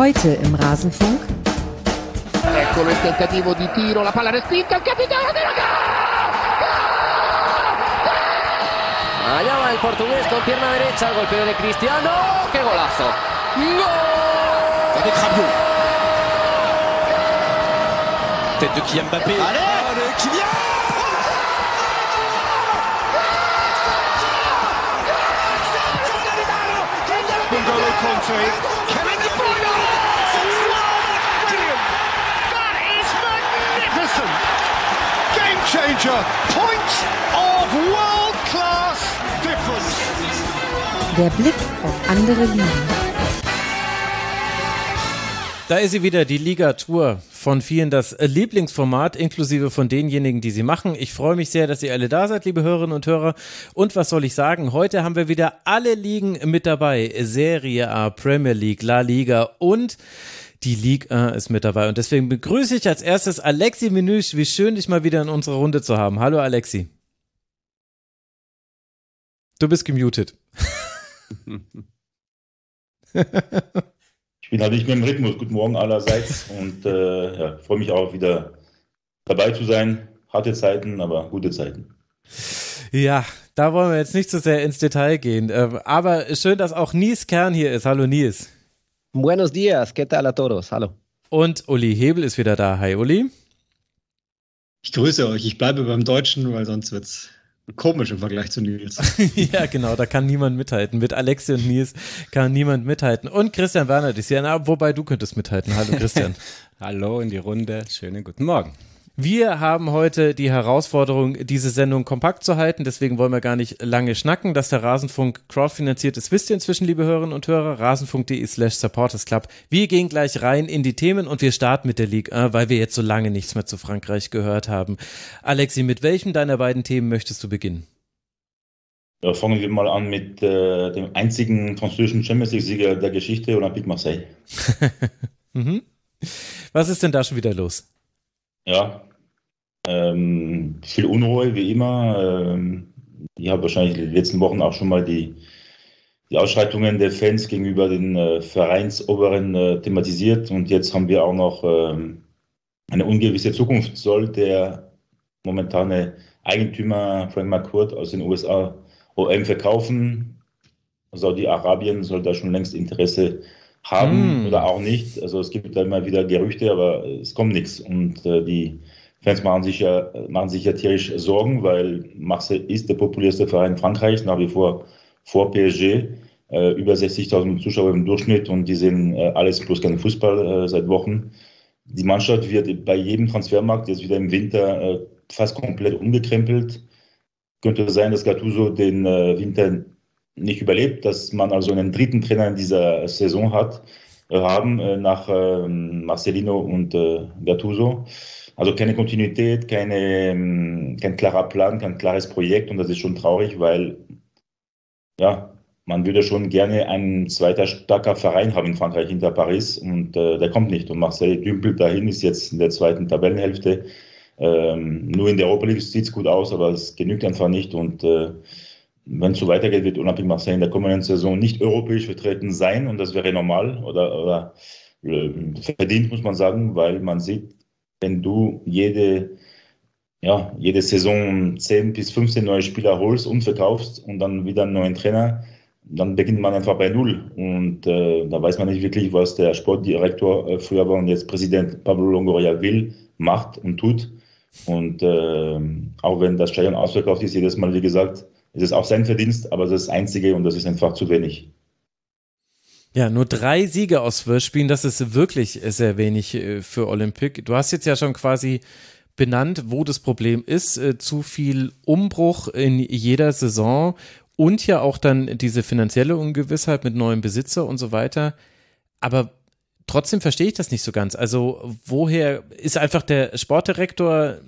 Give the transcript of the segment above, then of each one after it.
Heute im Rasenfunk. Eccolo il tentativo di tiro, la palla respinta, il capitano della Allá va el portugués con pierna derecha, el golpeo de Cristiano. ¡Qué golazo! ¡Gol! Avec Rabiot. Tête de Kylian Mbappé. Allez Kylian Conte. Changer. Points of world class difference. Der Blick auf andere Ligen. Da ist sie wieder, die Liga-Tour. Von vielen das Lieblingsformat, inklusive von denjenigen, die sie machen. Ich freue mich sehr, dass ihr alle da seid, liebe Hörerinnen und Hörer. Und was soll ich sagen? Heute haben wir wieder alle Ligen mit dabei. Serie A, Premier League, La Liga und die Liga ist mit dabei. Und deswegen begrüße ich als erstes Alexi Menüsch. Wie schön, dich mal wieder in unserer Runde zu haben. Hallo, Alexi. Du bist gemutet. Ich bin halt nicht mehr im Rhythmus. Guten Morgen allerseits und äh, ja, freue mich auch wieder dabei zu sein. Harte Zeiten, aber gute Zeiten. Ja, da wollen wir jetzt nicht so sehr ins Detail gehen. Ähm, Aber schön, dass auch Nies Kern hier ist. Hallo Nies. Buenos días, ¿qué tal a todos? Hallo. Und Uli Hebel ist wieder da. Hi Uli. Ich grüße euch. Ich bleibe beim Deutschen, weil sonst wird's komisch im Vergleich zu Nils. ja, genau, da kann niemand mithalten. Mit Alexi und Nies kann niemand mithalten. Und Christian Werner ist hier. Na, wobei du könntest mithalten. Hallo Christian. Hallo in die Runde. Schönen guten Morgen. Wir haben heute die Herausforderung, diese Sendung kompakt zu halten. Deswegen wollen wir gar nicht lange schnacken. Dass der Rasenfunk crowdfinanziert ist, wisst ihr inzwischen, liebe Hörerinnen und Hörer. Rasenfunk.de slash Supporters Club. Wir gehen gleich rein in die Themen und wir starten mit der Ligue 1, weil wir jetzt so lange nichts mehr zu Frankreich gehört haben. Alexi, mit welchem deiner beiden Themen möchtest du beginnen? Ja, fangen wir mal an mit äh, dem einzigen französischen Champions League-Sieger der Geschichte, Olympique Marseille. mhm. Was ist denn da schon wieder los? Ja, ähm, viel Unruhe wie immer. Ähm, ich habe wahrscheinlich in den letzten Wochen auch schon mal die, die Ausschreitungen der Fans gegenüber den äh, Vereinsoberen äh, thematisiert und jetzt haben wir auch noch ähm, eine ungewisse Zukunft. Soll der momentane Eigentümer Frank McCourt aus den USA OM verkaufen? Saudi-Arabien soll da schon längst Interesse haben Mm. oder auch nicht. Also es gibt da immer wieder Gerüchte, aber es kommt nichts. Und äh, die Fans machen sich, ja, machen sich ja tierisch Sorgen, weil Marseille ist der populärste Verein Frankreichs, nach wie vor vor PSG. Äh, über 60.000 Zuschauer im Durchschnitt und die sehen äh, alles bloß keinen Fußball äh, seit Wochen. Die Mannschaft wird bei jedem Transfermarkt jetzt wieder im Winter äh, fast komplett umgekrempelt. Könnte sein, dass Gattuso den äh, Winter nicht überlebt, dass man also einen dritten Trainer in dieser Saison hat, äh, haben äh, nach äh, Marcelino und äh, Gattuso. Also keine Kontinuität, keine, ähm, kein klarer Plan, kein klares Projekt und das ist schon traurig, weil ja, man würde schon gerne einen zweiter starker Verein haben in Frankreich hinter Paris und äh, der kommt nicht. Und Marseille dümpelt dahin, ist jetzt in der zweiten Tabellenhälfte. Ähm, nur in der Europa League sieht es gut aus, aber es genügt einfach nicht. Und äh, wenn es so weitergeht, wird Olympique Marseille in der kommenden Saison nicht europäisch vertreten sein und das wäre normal oder, oder äh, verdient, muss man sagen, weil man sieht, wenn du jede, ja, jede Saison 10 bis 15 neue Spieler holst und verkaufst und dann wieder einen neuen Trainer, dann beginnt man einfach bei Null. Und äh, da weiß man nicht wirklich, was der Sportdirektor äh, früher war und jetzt Präsident Pablo Longoria will, macht und tut. Und äh, auch wenn das Stadion ausverkauft ist, jedes Mal, wie gesagt, ist es auch sein Verdienst, aber das ist das Einzige und das ist einfach zu wenig. Ja, nur drei Siege aus zwölf Spielen, das ist wirklich sehr wenig äh, für Olympique. Du hast jetzt ja schon quasi benannt, wo das Problem ist. Äh, Zu viel Umbruch in jeder Saison und ja auch dann diese finanzielle Ungewissheit mit neuem Besitzer und so weiter. Aber trotzdem verstehe ich das nicht so ganz. Also woher ist einfach der Sportdirektor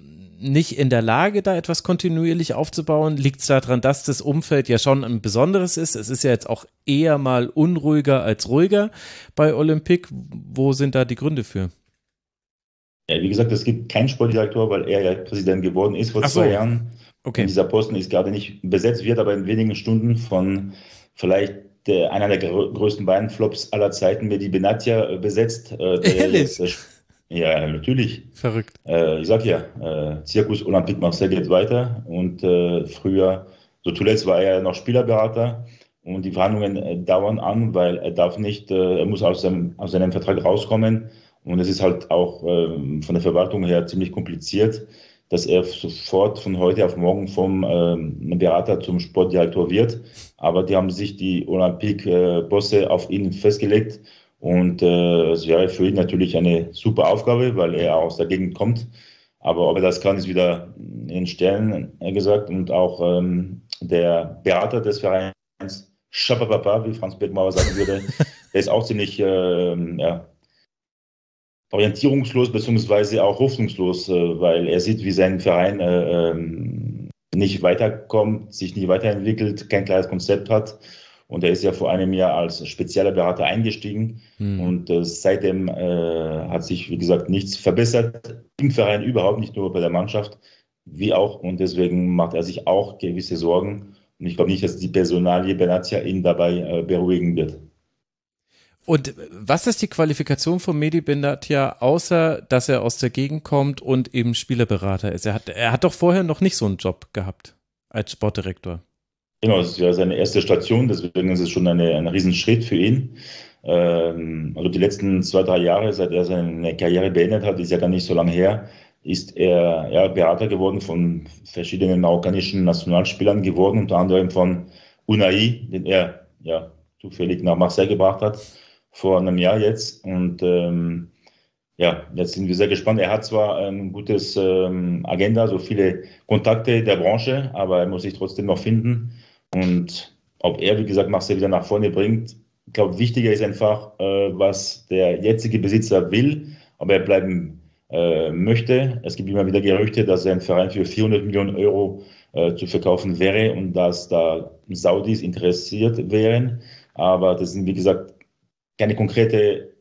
nicht in der Lage, da etwas kontinuierlich aufzubauen? Liegt es daran, dass das Umfeld ja schon ein besonderes ist? Es ist ja jetzt auch eher mal unruhiger als ruhiger bei Olympique. Wo sind da die Gründe für? Ja, wie gesagt, es gibt keinen Sportdirektor, weil er ja Präsident geworden ist vor so. zwei Jahren. Okay. Und dieser Posten ist gerade nicht besetzt, wird aber in wenigen Stunden von vielleicht der, einer der größten Bayern-Flops aller Zeiten, Medi Benatia, äh, besetzt. Äh, Ehrlich? Ja, natürlich. Verrückt. Äh, ich sag ja, äh, Zirkus Olympique Marseille geht weiter und äh, früher, so zuletzt war er noch Spielerberater und die Verhandlungen äh, dauern an, weil er darf nicht, äh, er muss aus seinem, aus seinem Vertrag rauskommen und es ist halt auch äh, von der Verwaltung her ziemlich kompliziert, dass er sofort von heute auf morgen vom äh, Berater zum Sportdirektor wird. Aber die haben sich die Olympique-Bosse auf ihn festgelegt und äh, es wäre für ihn natürlich eine super Aufgabe, weil er aus der Gegend kommt. Aber ob er das kann, ist wieder in Stellen gesagt. Und auch ähm, der Berater des Vereins, Schabababa, wie Franz Beckenbauer sagen würde, der ist auch ziemlich äh, ja, orientierungslos beziehungsweise auch hoffnungslos, äh, weil er sieht, wie sein Verein äh, ähm, nicht weiterkommt, sich nicht weiterentwickelt, kein klares Konzept hat. Und er ist ja vor einem Jahr als spezieller Berater eingestiegen. Mhm. Und äh, seitdem äh, hat sich, wie gesagt, nichts verbessert. Im Verein überhaupt, nicht nur bei der Mannschaft, wie auch. Und deswegen macht er sich auch gewisse Sorgen. Und ich glaube nicht, dass die Personalie Benatia ihn dabei äh, beruhigen wird. Und was ist die Qualifikation von Medi Benatia, außer dass er aus der Gegend kommt und eben Spielerberater ist? Er hat, er hat doch vorher noch nicht so einen Job gehabt als Sportdirektor. Genau, es ist ja seine erste Station, deswegen ist es schon eine, ein Riesenschritt für ihn. Ähm, also die letzten zwei, drei Jahre, seit er seine Karriere beendet hat, ist ja gar nicht so lange her, ist er ja, Berater geworden von verschiedenen marokkanischen Nationalspielern geworden, unter anderem von Unai, den er ja zufällig nach Marseille gebracht hat, vor einem Jahr jetzt. Und ähm, ja, jetzt sind wir sehr gespannt. Er hat zwar ein gutes ähm, Agenda, so viele Kontakte der Branche, aber er muss sich trotzdem noch finden. Und ob er, wie gesagt, Marcel wieder nach vorne bringt, ich glaube, wichtiger ist einfach, äh, was der jetzige Besitzer will, ob er bleiben äh, möchte. Es gibt immer wieder Gerüchte, dass ein Verein für 400 Millionen Euro äh, zu verkaufen wäre und dass da Saudis interessiert wären. Aber das sind, wie gesagt, keine konkrete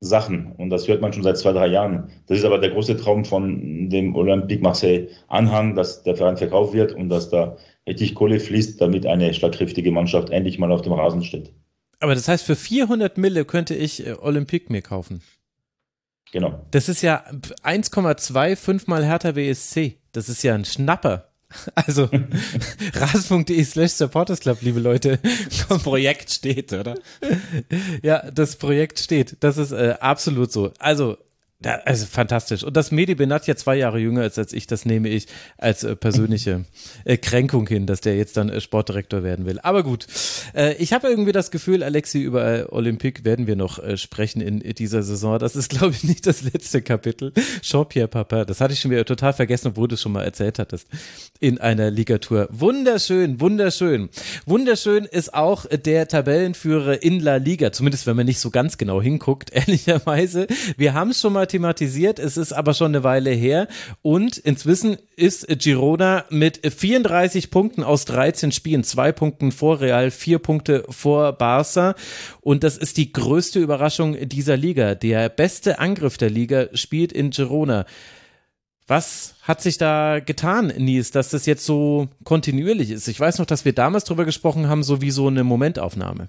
Sachen. Und das hört man schon seit zwei, drei Jahren. Das ist aber der große Traum von dem Olympique Marseille Anhang, dass der Verein verkauft wird und dass da richtig Kohle fließt, damit eine schlagkräftige Mannschaft endlich mal auf dem Rasen steht. Aber das heißt, für 400 Mille könnte ich äh, Olympique mir kaufen. Genau. Das ist ja 1,25 mal Hertha WSC. Das ist ja ein Schnapper. Also ras.de slash Supporters Club, liebe Leute. Das Projekt steht, oder? ja, das Projekt steht. Das ist äh, absolut so. Also da, also fantastisch. Und dass Medi Benat ja zwei Jahre jünger ist als ich, das nehme ich als äh, persönliche äh, Kränkung hin, dass der jetzt dann äh, Sportdirektor werden will. Aber gut, äh, ich habe irgendwie das Gefühl, Alexi, über äh, Olympique werden wir noch äh, sprechen in, in dieser Saison. Das ist, glaube ich, nicht das letzte Kapitel. Jean-Pierre Papa, das hatte ich schon wieder total vergessen, obwohl du es schon mal erzählt hattest, in einer Ligatur. Wunderschön, wunderschön. Wunderschön ist auch der Tabellenführer in La Liga, zumindest wenn man nicht so ganz genau hinguckt, ehrlicherweise. Wir haben es schon mal thematisiert, es ist aber schon eine Weile her und inzwischen ist Girona mit 34 Punkten aus 13 Spielen, zwei Punkten vor Real, vier Punkte vor Barca und das ist die größte Überraschung dieser Liga. Der beste Angriff der Liga spielt in Girona. Was hat sich da getan, Nies, dass das jetzt so kontinuierlich ist? Ich weiß noch, dass wir damals drüber gesprochen haben, so wie so eine Momentaufnahme.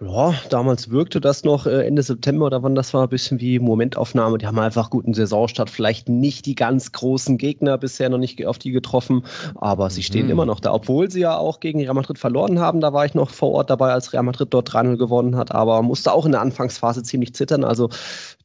Ja, damals wirkte das noch äh, Ende September oder wann das war, ein bisschen wie Momentaufnahme. Die haben einfach guten Saisonstart, vielleicht nicht die ganz großen Gegner bisher noch nicht auf die getroffen, aber sie stehen mhm. immer noch da, obwohl sie ja auch gegen Real Madrid verloren haben. Da war ich noch vor Ort dabei, als Real Madrid dort 3 gewonnen hat, aber musste auch in der Anfangsphase ziemlich zittern. Also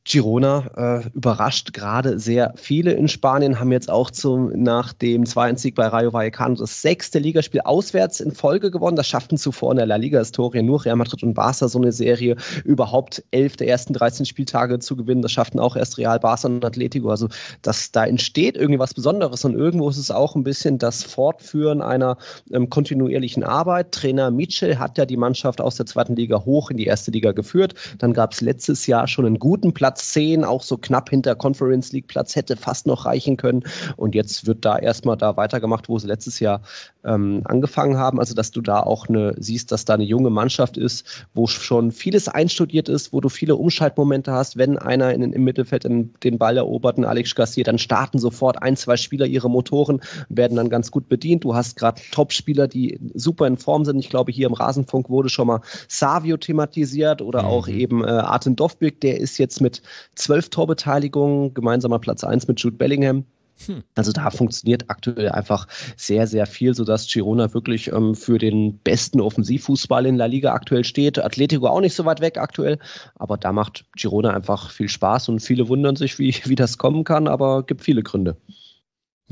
Girona äh, überrascht gerade sehr viele in Spanien, haben jetzt auch zum, nach dem 2-1-Sieg bei Rayo Vallecano das sechste Ligaspiel auswärts in Folge gewonnen. Das schafften zuvor in der La Liga-Historie nur Real Madrid und Barca so eine Serie, überhaupt elf der ersten 13 Spieltage zu gewinnen. Das schafften auch erst Real, Barca und Atletico. Also das, da entsteht irgendwie was Besonderes und irgendwo ist es auch ein bisschen das Fortführen einer ähm, kontinuierlichen Arbeit. Trainer Mitchell hat ja die Mannschaft aus der zweiten Liga hoch in die erste Liga geführt. Dann gab es letztes Jahr schon einen guten Platz Platz 10, auch so knapp hinter Conference League Platz, hätte fast noch reichen können. Und jetzt wird da erstmal da weitergemacht, wo sie letztes Jahr ähm, angefangen haben. Also, dass du da auch eine, siehst, dass da eine junge Mannschaft ist, wo schon vieles einstudiert ist, wo du viele Umschaltmomente hast. Wenn einer in, im Mittelfeld den, den Ball erobert, ein Alex Garcia, dann starten sofort ein, zwei Spieler ihre Motoren, werden dann ganz gut bedient. Du hast gerade Top-Spieler, die super in Form sind. Ich glaube, hier im Rasenfunk wurde schon mal Savio thematisiert oder mhm. auch eben äh, Arten Dovbik, der ist jetzt mit zwölf Torbeteiligungen, gemeinsamer Platz 1 mit Jude Bellingham. Hm. Also da funktioniert aktuell einfach sehr, sehr viel, sodass Girona wirklich ähm, für den besten Offensivfußball in La Liga aktuell steht. Atletico auch nicht so weit weg aktuell, aber da macht Girona einfach viel Spaß und viele wundern sich, wie, wie das kommen kann, aber gibt viele Gründe.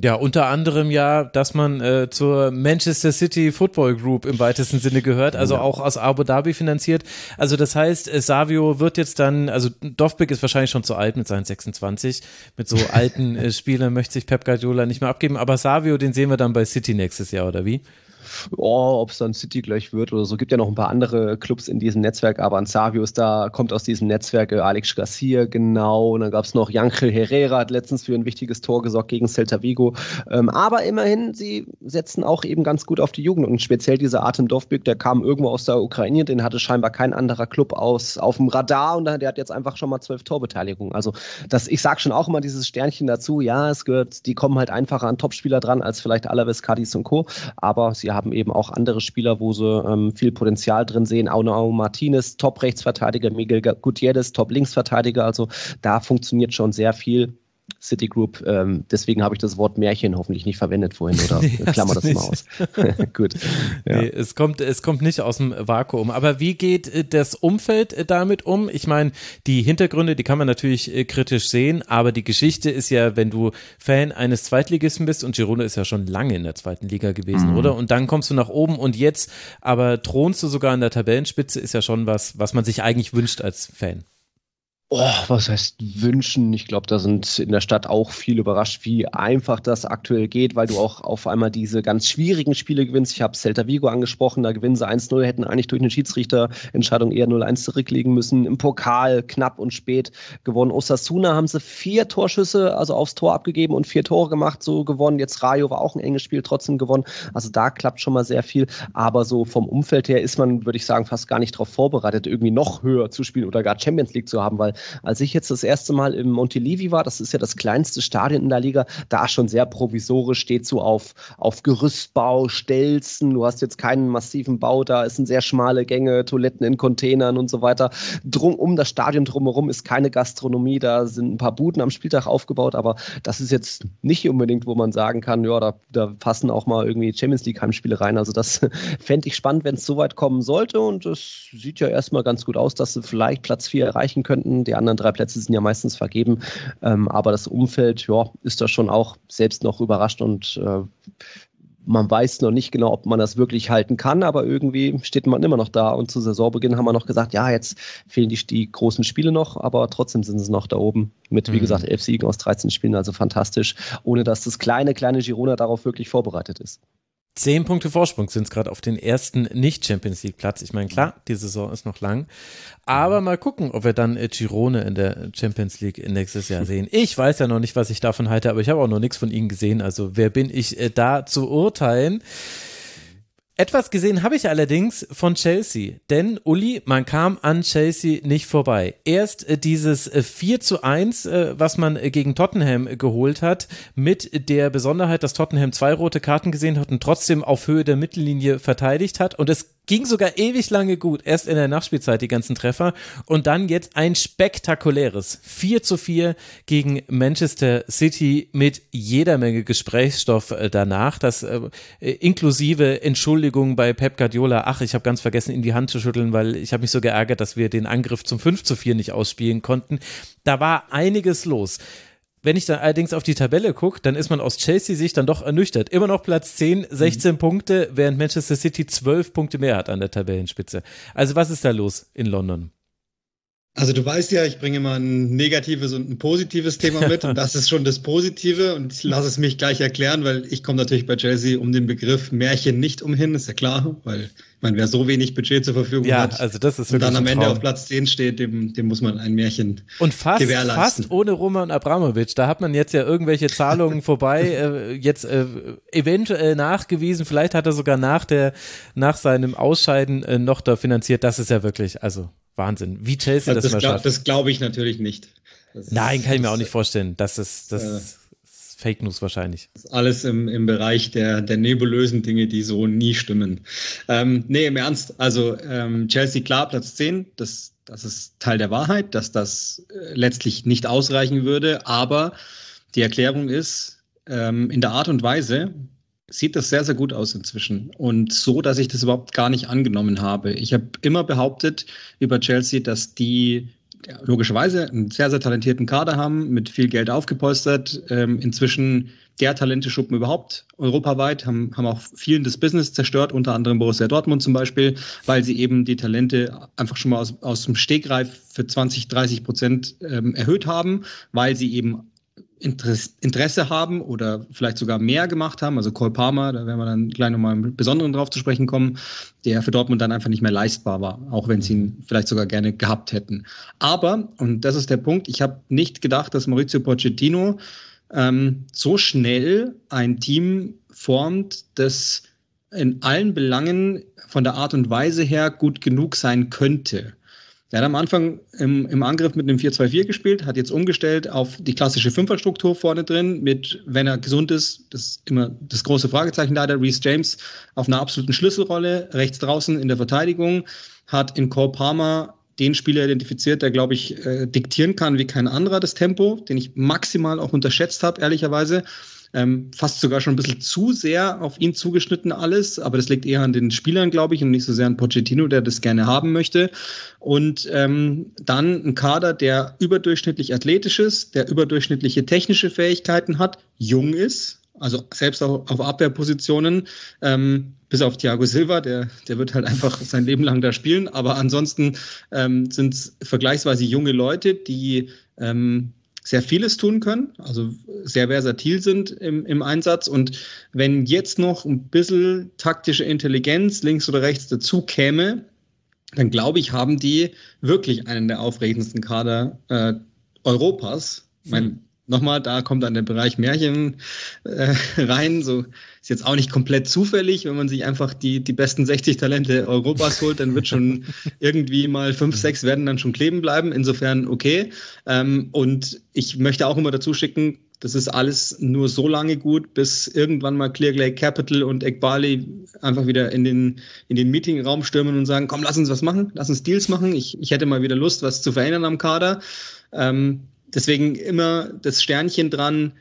Ja, unter anderem ja, dass man äh, zur Manchester City Football Group im weitesten Sinne gehört, also ja. auch aus Abu Dhabi finanziert. Also das heißt, äh, Savio wird jetzt dann, also Dovbik ist wahrscheinlich schon zu alt mit seinen 26. Mit so alten äh, Spielern möchte sich Pep Guardiola nicht mehr abgeben, aber Savio, den sehen wir dann bei City nächstes Jahr, oder wie? Oh, ob es dann City gleich wird oder so. Gibt ja noch ein paar andere Clubs in diesem Netzwerk, aber ist da, kommt aus diesem Netzwerk, äh, Alex Garcia, genau. Und dann gab es noch Jankel Herrera, hat letztens für ein wichtiges Tor gesorgt gegen Celta Vigo. Ähm, aber immerhin, sie setzen auch eben ganz gut auf die Jugend und speziell dieser Artem Dovbyk, der kam irgendwo aus der Ukraine, den hatte scheinbar kein anderer Club aus, auf dem Radar und der hat jetzt einfach schon mal zwölf Torbeteiligungen. Also das, ich sage schon auch immer dieses Sternchen dazu, ja, es gehört, die kommen halt einfacher an Topspieler dran als vielleicht Alaves, Cadiz und Co. Aber sie haben eben auch andere Spieler, wo sie ähm, viel Potenzial drin sehen. Aunao Martinez, Top-Rechtsverteidiger, Miguel Gutierrez, Top-Linksverteidiger. Also da funktioniert schon sehr viel. Citigroup. Ähm, deswegen habe ich das Wort Märchen hoffentlich nicht verwendet vorhin oder nee, klammer das nicht. mal aus. Gut. Ja. Nee, es kommt, es kommt nicht aus dem Vakuum. Aber wie geht äh, das Umfeld äh, damit um? Ich meine, die Hintergründe, die kann man natürlich äh, kritisch sehen, aber die Geschichte ist ja, wenn du Fan eines Zweitligisten bist und Girona ist ja schon lange in der zweiten Liga gewesen, mhm. oder? Und dann kommst du nach oben und jetzt aber thronst du sogar an der Tabellenspitze, ist ja schon was, was man sich eigentlich wünscht als Fan. Oh, was heißt wünschen? Ich glaube, da sind in der Stadt auch viele überrascht, wie einfach das aktuell geht, weil du auch auf einmal diese ganz schwierigen Spiele gewinnst. Ich habe Celta Vigo angesprochen, da gewinnen sie 1-0, hätten eigentlich durch eine Schiedsrichterentscheidung eher 0-1 zurücklegen müssen. Im Pokal knapp und spät gewonnen. Osasuna haben sie vier Torschüsse, also aufs Tor abgegeben und vier Tore gemacht, so gewonnen. Jetzt Rayo war auch ein enges Spiel, trotzdem gewonnen. Also da klappt schon mal sehr viel. Aber so vom Umfeld her ist man, würde ich sagen, fast gar nicht darauf vorbereitet, irgendwie noch höher zu spielen oder gar Champions League zu haben, weil als ich jetzt das erste Mal im Montelivi war, das ist ja das kleinste Stadion in der Liga, da schon sehr provisorisch, steht so auf, auf Gerüstbau, Stelzen, du hast jetzt keinen massiven Bau, da es sind sehr schmale Gänge, Toiletten in Containern und so weiter. Drum, um das Stadion drumherum ist keine Gastronomie, da sind ein paar Buden am Spieltag aufgebaut, aber das ist jetzt nicht unbedingt, wo man sagen kann, ja, da, da passen auch mal irgendwie Champions League Heimspiele rein. Also das fände ich spannend, wenn es so weit kommen sollte und es sieht ja erstmal ganz gut aus, dass sie vielleicht Platz 4 erreichen könnten. Die anderen drei Plätze sind ja meistens vergeben. Ähm, aber das Umfeld, ja, ist da schon auch selbst noch überrascht und äh, man weiß noch nicht genau, ob man das wirklich halten kann, aber irgendwie steht man immer noch da. Und zu Saisonbeginn haben wir noch gesagt, ja, jetzt fehlen die, die großen Spiele noch, aber trotzdem sind sie noch da oben mit, wie mhm. gesagt, elf Siegen aus 13 Spielen, also fantastisch, ohne dass das kleine, kleine Girona darauf wirklich vorbereitet ist. Zehn Punkte Vorsprung sind es gerade auf den ersten Nicht-Champions League-Platz. Ich meine, klar, die Saison ist noch lang. Aber mal gucken, ob wir dann Girone in der Champions League nächstes Jahr sehen. Ich weiß ja noch nicht, was ich davon halte, aber ich habe auch noch nichts von ihnen gesehen. Also wer bin ich äh, da zu urteilen? Etwas gesehen habe ich allerdings von Chelsea, denn Uli, man kam an Chelsea nicht vorbei. Erst äh, dieses 4 äh, zu 1, äh, was man gegen Tottenham geholt hat, mit der Besonderheit, dass Tottenham zwei rote Karten gesehen hat und trotzdem auf Höhe der Mittellinie verteidigt hat. Und es ging sogar ewig lange gut. Erst in der Nachspielzeit die ganzen Treffer und dann jetzt ein spektakuläres 4 zu 4 gegen Manchester City mit jeder Menge Gesprächsstoff äh, danach. Das äh, inklusive Entschuldigung bei Pep Guardiola. Ach, ich habe ganz vergessen, in die Hand zu schütteln, weil ich habe mich so geärgert, dass wir den Angriff zum 5 zu 4 nicht ausspielen konnten. Da war einiges los. Wenn ich dann allerdings auf die Tabelle gucke, dann ist man aus Chelsea-Sicht dann doch ernüchtert. Immer noch Platz 10, 16 mhm. Punkte, während Manchester City 12 Punkte mehr hat an der Tabellenspitze. Also was ist da los in London? Also du weißt ja, ich bringe immer ein negatives und ein positives Thema mit. Und das ist schon das Positive. Und ich lasse es mich gleich erklären, weil ich komme natürlich bei Chelsea um den Begriff Märchen nicht umhin, ist ja klar, weil ich meine, wer so wenig Budget zur Verfügung ja, hat also das ist und dann am Ende auf Platz 10 steht, dem, dem muss man ein Märchen und fast, gewährleisten. fast ohne Roman Abramovic, da hat man jetzt ja irgendwelche Zahlungen vorbei, äh, jetzt äh, eventuell nachgewiesen, vielleicht hat er sogar nach der nach seinem Ausscheiden äh, noch da finanziert, das ist ja wirklich, also Wahnsinn, wie Chelsea das, das mal schafft. Das glaube ich natürlich nicht. Das Nein, ist- kann ich mir das auch nicht vorstellen. Das ist, das ist Fake News wahrscheinlich. ist alles im, im Bereich der, der nebulösen Dinge, die so nie stimmen. Ähm, nee, im Ernst. Also ähm, Chelsea klar, Platz 10, das, das ist Teil der Wahrheit, dass das äh, letztlich nicht ausreichen würde. Aber die Erklärung ist, ähm, in der Art und Weise sieht das sehr, sehr gut aus inzwischen. Und so, dass ich das überhaupt gar nicht angenommen habe. Ich habe immer behauptet über Chelsea, dass die logischerweise einen sehr, sehr talentierten Kader haben, mit viel Geld aufgepolstert, ähm, inzwischen der Talenteschuppen überhaupt europaweit, haben, haben auch vielen das Business zerstört, unter anderem Borussia Dortmund zum Beispiel, weil sie eben die Talente einfach schon mal aus, aus dem Stegreif für 20, 30 Prozent ähm, erhöht haben, weil sie eben Interesse, haben oder vielleicht sogar mehr gemacht haben. Also Cole Palmer, da werden wir dann gleich nochmal im Besonderen drauf zu sprechen kommen, der für Dortmund dann einfach nicht mehr leistbar war, auch wenn sie ihn vielleicht sogar gerne gehabt hätten. Aber, und das ist der Punkt, ich habe nicht gedacht, dass Maurizio Pochettino ähm, so schnell ein Team formt, das in allen Belangen von der Art und Weise her gut genug sein könnte. Er hat am Anfang im, im Angriff mit einem 4-2-4 gespielt, hat jetzt umgestellt auf die klassische Fünferstruktur vorne drin, mit, wenn er gesund ist, das ist immer das große Fragezeichen leider, Reece James auf einer absoluten Schlüsselrolle, rechts draußen in der Verteidigung, hat in Cole Palmer den Spieler identifiziert, der, glaube ich, äh, diktieren kann wie kein anderer das Tempo, den ich maximal auch unterschätzt habe, ehrlicherweise. Ähm, fast sogar schon ein bisschen zu sehr auf ihn zugeschnitten alles, aber das liegt eher an den Spielern, glaube ich, und nicht so sehr an Pochettino, der das gerne haben möchte. Und ähm, dann ein Kader, der überdurchschnittlich athletisch ist, der überdurchschnittliche technische Fähigkeiten hat, jung ist, also selbst auch auf Abwehrpositionen, ähm, bis auf Thiago Silva, der, der wird halt einfach sein Leben lang da spielen, aber ansonsten ähm, sind es vergleichsweise junge Leute, die ähm, sehr vieles tun können, also sehr versatil sind im, im Einsatz. Und wenn jetzt noch ein bisschen taktische Intelligenz links oder rechts dazu käme, dann glaube ich, haben die wirklich einen der aufregendsten Kader äh, Europas. Ich meine, nochmal, da kommt dann der Bereich Märchen äh, rein. So ist jetzt auch nicht komplett zufällig, wenn man sich einfach die, die besten 60 Talente Europas holt, dann wird schon irgendwie mal fünf, sechs werden dann schon kleben bleiben. Insofern okay. Ähm, und ich möchte auch immer dazu schicken, das ist alles nur so lange gut, bis irgendwann mal Clear Lake Capital und Ekbali einfach wieder in den, in den Meetingraum stürmen und sagen, komm, lass uns was machen, lass uns Deals machen. Ich, ich hätte mal wieder Lust, was zu verändern am Kader. Ähm, deswegen immer das Sternchen dran.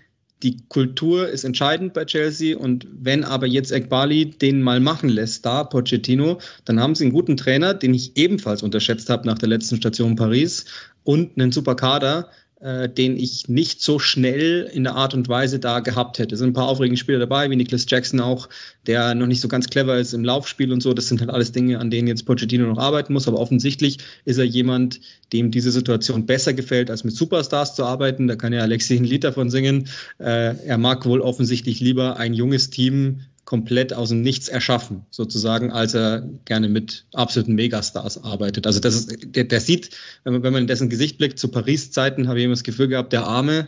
Die Kultur ist entscheidend bei Chelsea und wenn aber jetzt Ekbali den mal machen lässt, da Pochettino, dann haben sie einen guten Trainer, den ich ebenfalls unterschätzt habe nach der letzten Station Paris und einen super Kader, äh, den ich nicht so schnell in der Art und Weise da gehabt hätte. Es sind ein paar aufregende Spieler dabei, wie Nicholas Jackson auch, der noch nicht so ganz clever ist im Laufspiel und so. Das sind halt alles Dinge, an denen jetzt Pochettino noch arbeiten muss. Aber offensichtlich ist er jemand, dem diese Situation besser gefällt, als mit Superstars zu arbeiten. Da kann ja Alexi ein Lied davon singen. Äh, er mag wohl offensichtlich lieber ein junges Team komplett aus dem Nichts erschaffen, sozusagen, als er gerne mit absoluten Megastars arbeitet. Also das ist, der, der sieht, wenn man, wenn man in dessen Gesicht blickt, zu Paris-Zeiten habe ich immer das Gefühl gehabt, der Arme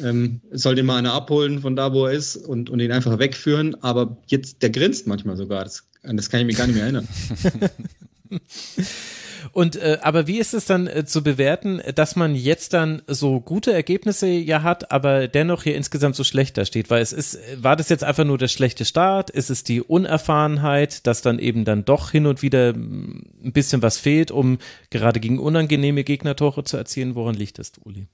ähm, soll den mal einer abholen von da, wo er ist und, und ihn einfach wegführen. Aber jetzt, der grinst manchmal sogar. Das, an das kann ich mir gar nicht mehr erinnern. Und äh, aber wie ist es dann äh, zu bewerten, dass man jetzt dann so gute Ergebnisse ja hat, aber dennoch hier insgesamt so schlecht da steht? Weil es ist, war das jetzt einfach nur der schlechte Start? Ist es die Unerfahrenheit, dass dann eben dann doch hin und wieder ein bisschen was fehlt, um gerade gegen unangenehme Gegner Tore zu erzielen? Woran liegt das, Uli?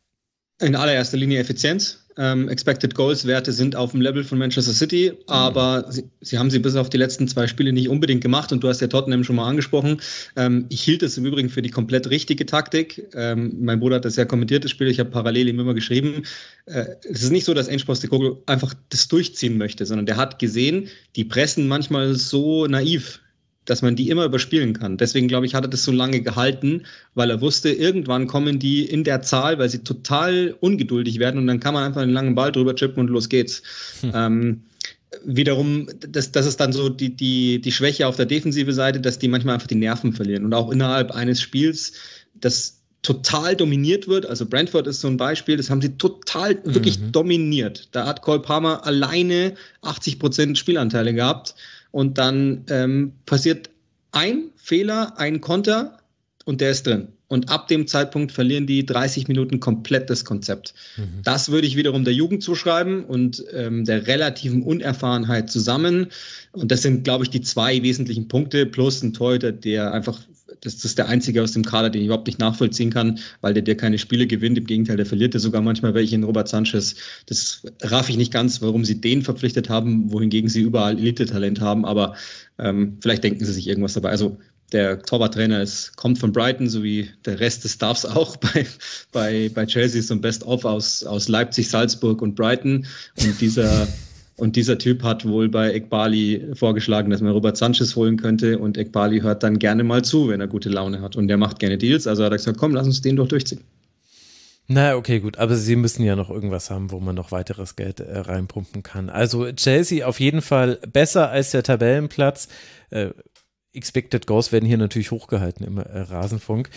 In allererster Linie Effizienz. Ähm, Expected Goals Werte sind auf dem Level von Manchester City, aber sie, sie, haben sie bis auf die letzten zwei Spiele nicht unbedingt gemacht und du hast ja Tottenham schon mal angesprochen. Ähm, ich hielt es im Übrigen für die komplett richtige Taktik. Ähm, mein Bruder hat das ja kommentiert, das Spiel, ich habe parallel ihm immer geschrieben. Äh, es ist nicht so, dass Ange Postecoglou einfach das durchziehen möchte, sondern der hat gesehen, die pressen manchmal so naiv dass man die immer überspielen kann. Deswegen glaube ich, hat er das so lange gehalten, weil er wusste, irgendwann kommen die in der Zahl, weil sie total ungeduldig werden und dann kann man einfach einen langen Ball drüber chippen und los geht's. Hm. Ähm, wiederum, das, das ist dann so die, die, die Schwäche auf der defensive Seite, dass die manchmal einfach die Nerven verlieren. Und auch innerhalb eines Spiels, das total dominiert wird. Also Brentford ist so ein Beispiel, das haben sie total wirklich mhm. dominiert. Da hat Cole Palmer alleine 80 Prozent Spielanteile gehabt und dann ähm, passiert ein Fehler, ein Konter und der ist drin. Und ab dem Zeitpunkt verlieren die 30 Minuten komplett das Konzept. Mhm. Das würde ich wiederum der Jugend zuschreiben und ähm, der relativen Unerfahrenheit zusammen. Und das sind, glaube ich, die zwei wesentlichen Punkte plus ein Torhüter, der einfach, das ist der einzige aus dem Kader, den ich überhaupt nicht nachvollziehen kann, weil der dir keine Spiele gewinnt. Im Gegenteil, der verliert ja sogar manchmal welche in Robert Sanchez. Das raff ich nicht ganz, warum sie den verpflichtet haben, wohingegen sie überall Elite-Talent haben. Aber ähm, vielleicht denken sie sich irgendwas dabei. Also der Torwarttrainer ist, kommt von Brighton, so wie der Rest des Staffs auch bei, bei, bei Chelsea, so ein Best-of aus, aus Leipzig, Salzburg und Brighton. Und dieser, und dieser Typ hat wohl bei Ekbali vorgeschlagen, dass man Robert Sanchez holen könnte. Und Ekbali hört dann gerne mal zu, wenn er gute Laune hat. Und der macht gerne Deals. Also hat er gesagt, komm, lass uns den doch durchziehen. Na, okay, gut. Aber sie müssen ja noch irgendwas haben, wo man noch weiteres Geld äh, reinpumpen kann. Also Chelsea auf jeden Fall besser als der Tabellenplatz. Äh, Expected Goals werden hier natürlich hochgehalten im äh, Rasenfunk.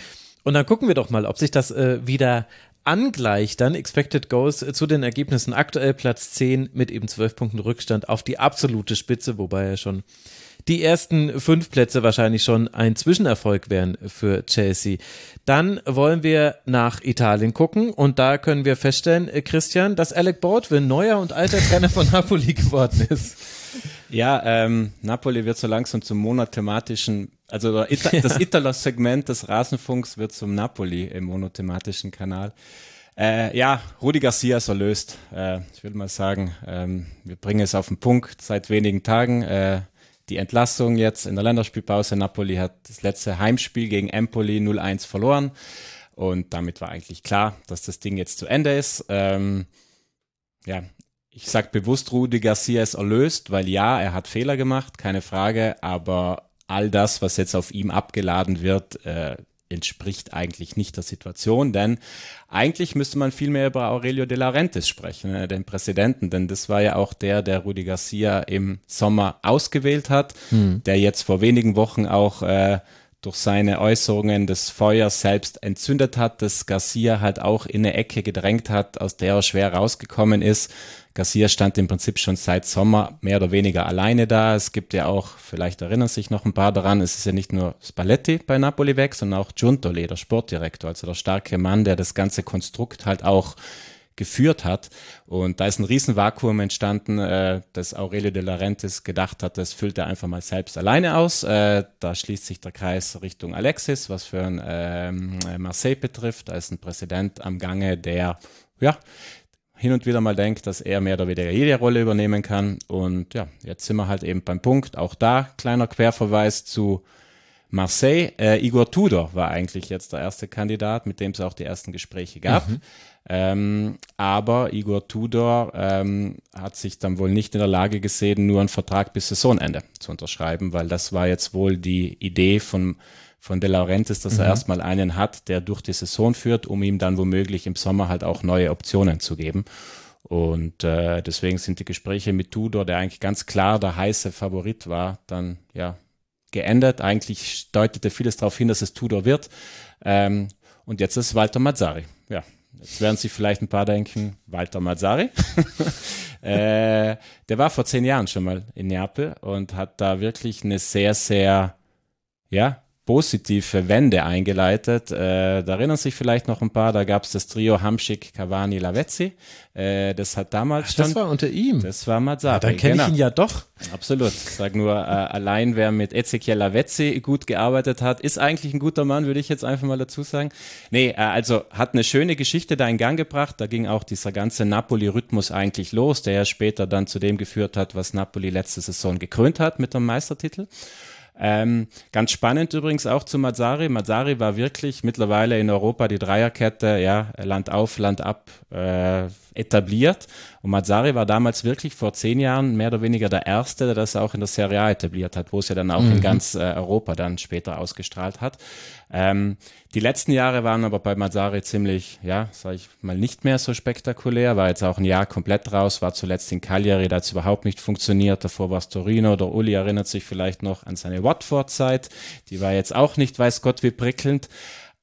Und dann gucken wir doch mal, ob sich das äh, wieder angleicht, dann Expected Goals äh, zu den Ergebnissen. Aktuell Platz 10 mit eben 12 Punkten Rückstand auf die absolute Spitze, wobei er schon die ersten fünf Plätze wahrscheinlich schon ein Zwischenerfolg wären für Chelsea. Dann wollen wir nach Italien gucken und da können wir feststellen, äh, Christian, dass Alec Baldwin neuer und alter Trainer von Napoli geworden ist. Ja, ähm, Napoli wird so langsam zum monothematischen, also das Italo-Segment des Rasenfunks wird zum Napoli im monothematischen Kanal. Äh, ja, Rudi Garcia ist erlöst. Äh, ich würde mal sagen, ähm, wir bringen es auf den Punkt seit wenigen Tagen. Äh, die Entlassung jetzt in der Länderspielpause. Napoli hat das letzte Heimspiel gegen Empoli 0-1 verloren. Und damit war eigentlich klar, dass das Ding jetzt zu Ende ist. Ähm, ja, ich sage bewusst, Rudi Garcia ist erlöst, weil ja, er hat Fehler gemacht, keine Frage, aber all das, was jetzt auf ihm abgeladen wird, äh, entspricht eigentlich nicht der Situation, denn eigentlich müsste man viel mehr über Aurelio de Laurentiis sprechen, äh, den Präsidenten, denn das war ja auch der, der Rudi Garcia im Sommer ausgewählt hat, hm. der jetzt vor wenigen Wochen auch äh, durch seine Äußerungen das Feuer selbst entzündet hat, das Garcia halt auch in eine Ecke gedrängt hat, aus der er schwer rausgekommen ist. Garcia stand im Prinzip schon seit Sommer mehr oder weniger alleine da. Es gibt ja auch, vielleicht erinnern sich noch ein paar daran, es ist ja nicht nur Spalletti bei Napoli weg, sondern auch Giuntoli, der Sportdirektor, also der starke Mann, der das ganze Konstrukt halt auch geführt hat. Und da ist ein Riesenvakuum entstanden, äh, dass Aurelio de Laurentiis gedacht hat, das füllt er einfach mal selbst alleine aus. Äh, da schließt sich der Kreis Richtung Alexis, was für ein ähm, Marseille betrifft. Da ist ein Präsident am Gange, der ja, hin und wieder mal denkt, dass er mehr oder weniger jede Rolle übernehmen kann. Und ja, jetzt sind wir halt eben beim Punkt. Auch da kleiner Querverweis zu Marseille. Äh, Igor Tudor war eigentlich jetzt der erste Kandidat, mit dem es auch die ersten Gespräche gab. Mhm. Ähm, aber Igor Tudor ähm, hat sich dann wohl nicht in der Lage gesehen, nur einen Vertrag bis Saisonende zu unterschreiben, weil das war jetzt wohl die Idee von von De Laurentiis, dass mhm. er erstmal einen hat, der durch die Saison führt, um ihm dann womöglich im Sommer halt auch neue Optionen zu geben. Und äh, deswegen sind die Gespräche mit Tudor, der eigentlich ganz klar der heiße Favorit war, dann ja geändert. Eigentlich deutete vieles darauf hin, dass es Tudor wird. Ähm, und jetzt ist Walter Mazzari. Ja, jetzt werden sich vielleicht ein paar denken, Walter Mazzari. äh, der war vor zehn Jahren schon mal in Neapel und hat da wirklich eine sehr, sehr, ja, positive Wende eingeleitet. Äh, da erinnern sich vielleicht noch ein paar, da gab es das Trio Hamschick, Cavani, Lavezzi. Äh, das hat damals Ach, schon. Das war unter ihm. Das war Mazzari. Ja, dann kenne genau. ich ihn ja doch. Absolut. Ich sag nur, äh, allein wer mit Ezekiel Lavezzi gut gearbeitet hat, ist eigentlich ein guter Mann, würde ich jetzt einfach mal dazu sagen. Nee, äh, also hat eine schöne Geschichte da in Gang gebracht. Da ging auch dieser ganze Napoli-Rhythmus eigentlich los, der ja später dann zu dem geführt hat, was Napoli letzte Saison gekrönt hat mit dem Meistertitel. Ähm, ganz spannend übrigens auch zu Mazzari. Mazzari war wirklich mittlerweile in Europa die Dreierkette, ja, Land auf, Land ab, äh, etabliert. Und Mazzari war damals wirklich vor zehn Jahren mehr oder weniger der Erste, der das auch in der Serie A etabliert hat, wo es ja dann auch mhm. in ganz äh, Europa dann später ausgestrahlt hat. Ähm, die letzten Jahre waren aber bei Mazzari ziemlich, ja, sage ich mal, nicht mehr so spektakulär. War jetzt auch ein Jahr komplett raus, war zuletzt in Cagliari, da hat es überhaupt nicht funktioniert. Davor war es Torino. Der Uli erinnert sich vielleicht noch an seine Watford-Zeit. Die war jetzt auch nicht, weiß Gott, wie prickelnd.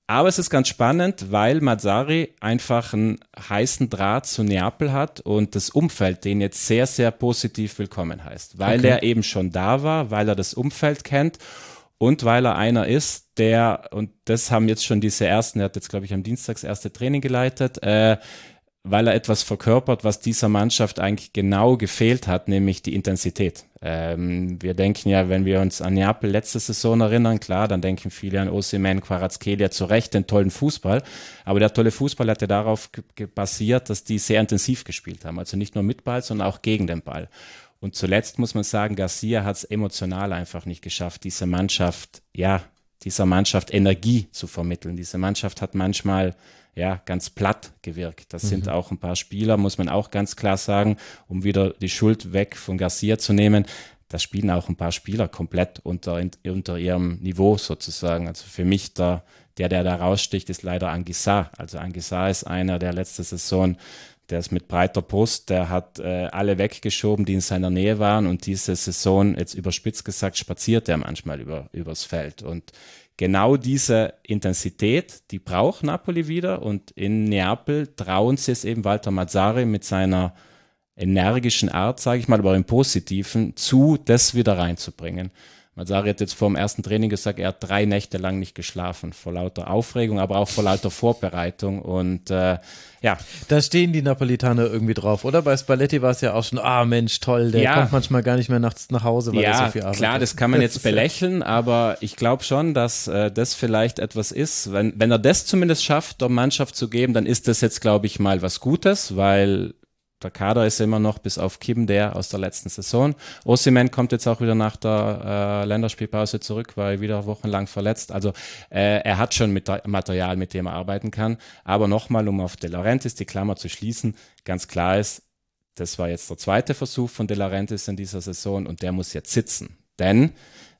Aber es ist ganz spannend, weil Mazzari einfach einen heißen Draht zu Neapel hat und das Umfeld den jetzt sehr, sehr positiv willkommen heißt. Weil okay. er eben schon da war, weil er das Umfeld kennt und weil er einer ist, der, und das haben jetzt schon diese ersten, er hat jetzt, glaube ich, am Dienstag das erste Training geleitet, äh, weil er etwas verkörpert, was dieser Mannschaft eigentlich genau gefehlt hat, nämlich die Intensität. Ähm, wir denken ja, wenn wir uns an Neapel letzte Saison erinnern, klar, dann denken viele an Osimhen, Quarazkelia zu Recht den tollen Fußball. Aber der tolle Fußball hatte darauf basiert, dass die sehr intensiv gespielt haben. Also nicht nur mit Ball, sondern auch gegen den Ball. Und zuletzt muss man sagen, Garcia hat es emotional einfach nicht geschafft, diese Mannschaft, ja, dieser Mannschaft Energie zu vermitteln. Diese Mannschaft hat manchmal ja, ganz platt gewirkt. Das mhm. sind auch ein paar Spieler, muss man auch ganz klar sagen, um wieder die Schuld weg von Garcia zu nehmen. Da spielen auch ein paar Spieler komplett unter, unter ihrem Niveau sozusagen. Also für mich der, der, der da raussticht, ist leider Anguissa. Also Anguissa ist einer, der letzte Saison der ist mit breiter Brust, der hat äh, alle weggeschoben, die in seiner Nähe waren und diese Saison, jetzt überspitzt gesagt, spaziert er manchmal über, übers Feld. Und genau diese Intensität, die braucht Napoli wieder und in Neapel trauen sie es eben Walter Mazzari mit seiner energischen Art, sage ich mal, aber im Positiven, zu, das wieder reinzubringen. Mazzari hat jetzt vor dem ersten Training gesagt, er hat drei Nächte lang nicht geschlafen, vor lauter Aufregung, aber auch vor lauter Vorbereitung. Und äh, ja. Da stehen die Napolitaner irgendwie drauf, oder? Bei Spalletti war es ja auch schon, ah Mensch, toll, der ja. kommt manchmal gar nicht mehr nachts nach Hause, weil ja, er so viel arbeitet. Klar, das kann man jetzt belächeln, aber ich glaube schon, dass äh, das vielleicht etwas ist. Wenn, wenn er das zumindest schafft, der Mannschaft zu geben, dann ist das jetzt, glaube ich, mal was Gutes, weil der Kader ist immer noch bis auf Kim der aus der letzten Saison. Ossiman kommt jetzt auch wieder nach der äh, Länderspielpause zurück, weil wieder wochenlang verletzt. Also äh, er hat schon mit Material, mit dem er arbeiten kann. Aber nochmal, um auf De Laurentiis die Klammer zu schließen, ganz klar ist, das war jetzt der zweite Versuch von De Laurentiis in dieser Saison und der muss jetzt sitzen. Denn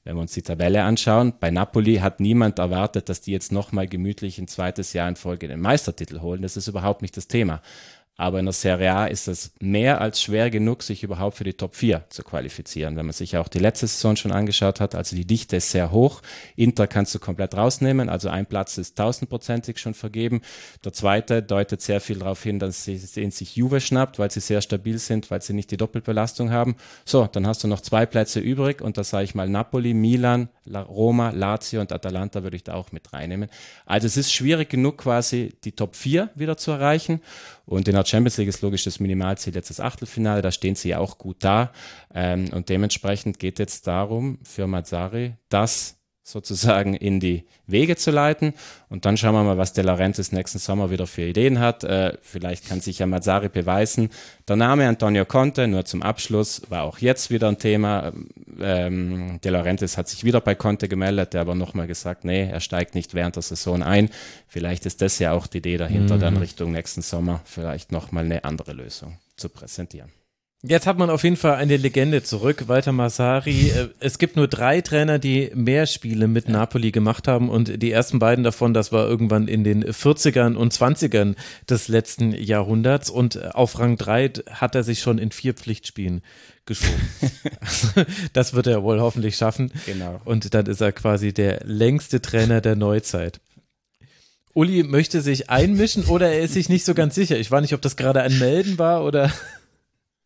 wenn wir uns die Tabelle anschauen, bei Napoli hat niemand erwartet, dass die jetzt nochmal gemütlich ein zweites Jahr in Folge den Meistertitel holen. Das ist überhaupt nicht das Thema. Aber in der Serie A ist es mehr als schwer genug, sich überhaupt für die Top 4 zu qualifizieren. Wenn man sich auch die letzte Saison schon angeschaut hat, also die Dichte ist sehr hoch. Inter kannst du komplett rausnehmen, also ein Platz ist tausendprozentig schon vergeben. Der zweite deutet sehr viel darauf hin, dass sie den sich Juve schnappt, weil sie sehr stabil sind, weil sie nicht die Doppelbelastung haben. So, dann hast du noch zwei Plätze übrig und da sage ich mal Napoli, Milan, Roma, Lazio und Atalanta würde ich da auch mit reinnehmen. Also es ist schwierig genug quasi die Top 4 wieder zu erreichen. Und in der Champions League ist logisch das Minimalziel jetzt das Achtelfinale, da stehen sie ja auch gut da. Ähm, und dementsprechend geht jetzt darum für Mazzari, dass sozusagen in die Wege zu leiten. Und dann schauen wir mal, was De Laurentiis nächsten Sommer wieder für Ideen hat. Äh, vielleicht kann sich ja Mazzari beweisen. Der Name Antonio Conte, nur zum Abschluss, war auch jetzt wieder ein Thema. Ähm, De Laurentiis hat sich wieder bei Conte gemeldet, der aber nochmal gesagt, nee, er steigt nicht während der Saison ein. Vielleicht ist das ja auch die Idee dahinter, mhm. dann Richtung nächsten Sommer vielleicht nochmal eine andere Lösung zu präsentieren. Jetzt hat man auf jeden Fall eine Legende zurück, Walter Massari. Äh, es gibt nur drei Trainer, die mehr Spiele mit Napoli gemacht haben und die ersten beiden davon, das war irgendwann in den 40ern und 20ern des letzten Jahrhunderts und auf Rang 3 hat er sich schon in vier Pflichtspielen geschoben. das wird er wohl hoffentlich schaffen. Genau. Und dann ist er quasi der längste Trainer der Neuzeit. Uli möchte sich einmischen oder er ist sich nicht so ganz sicher. Ich war nicht, ob das gerade ein Melden war oder.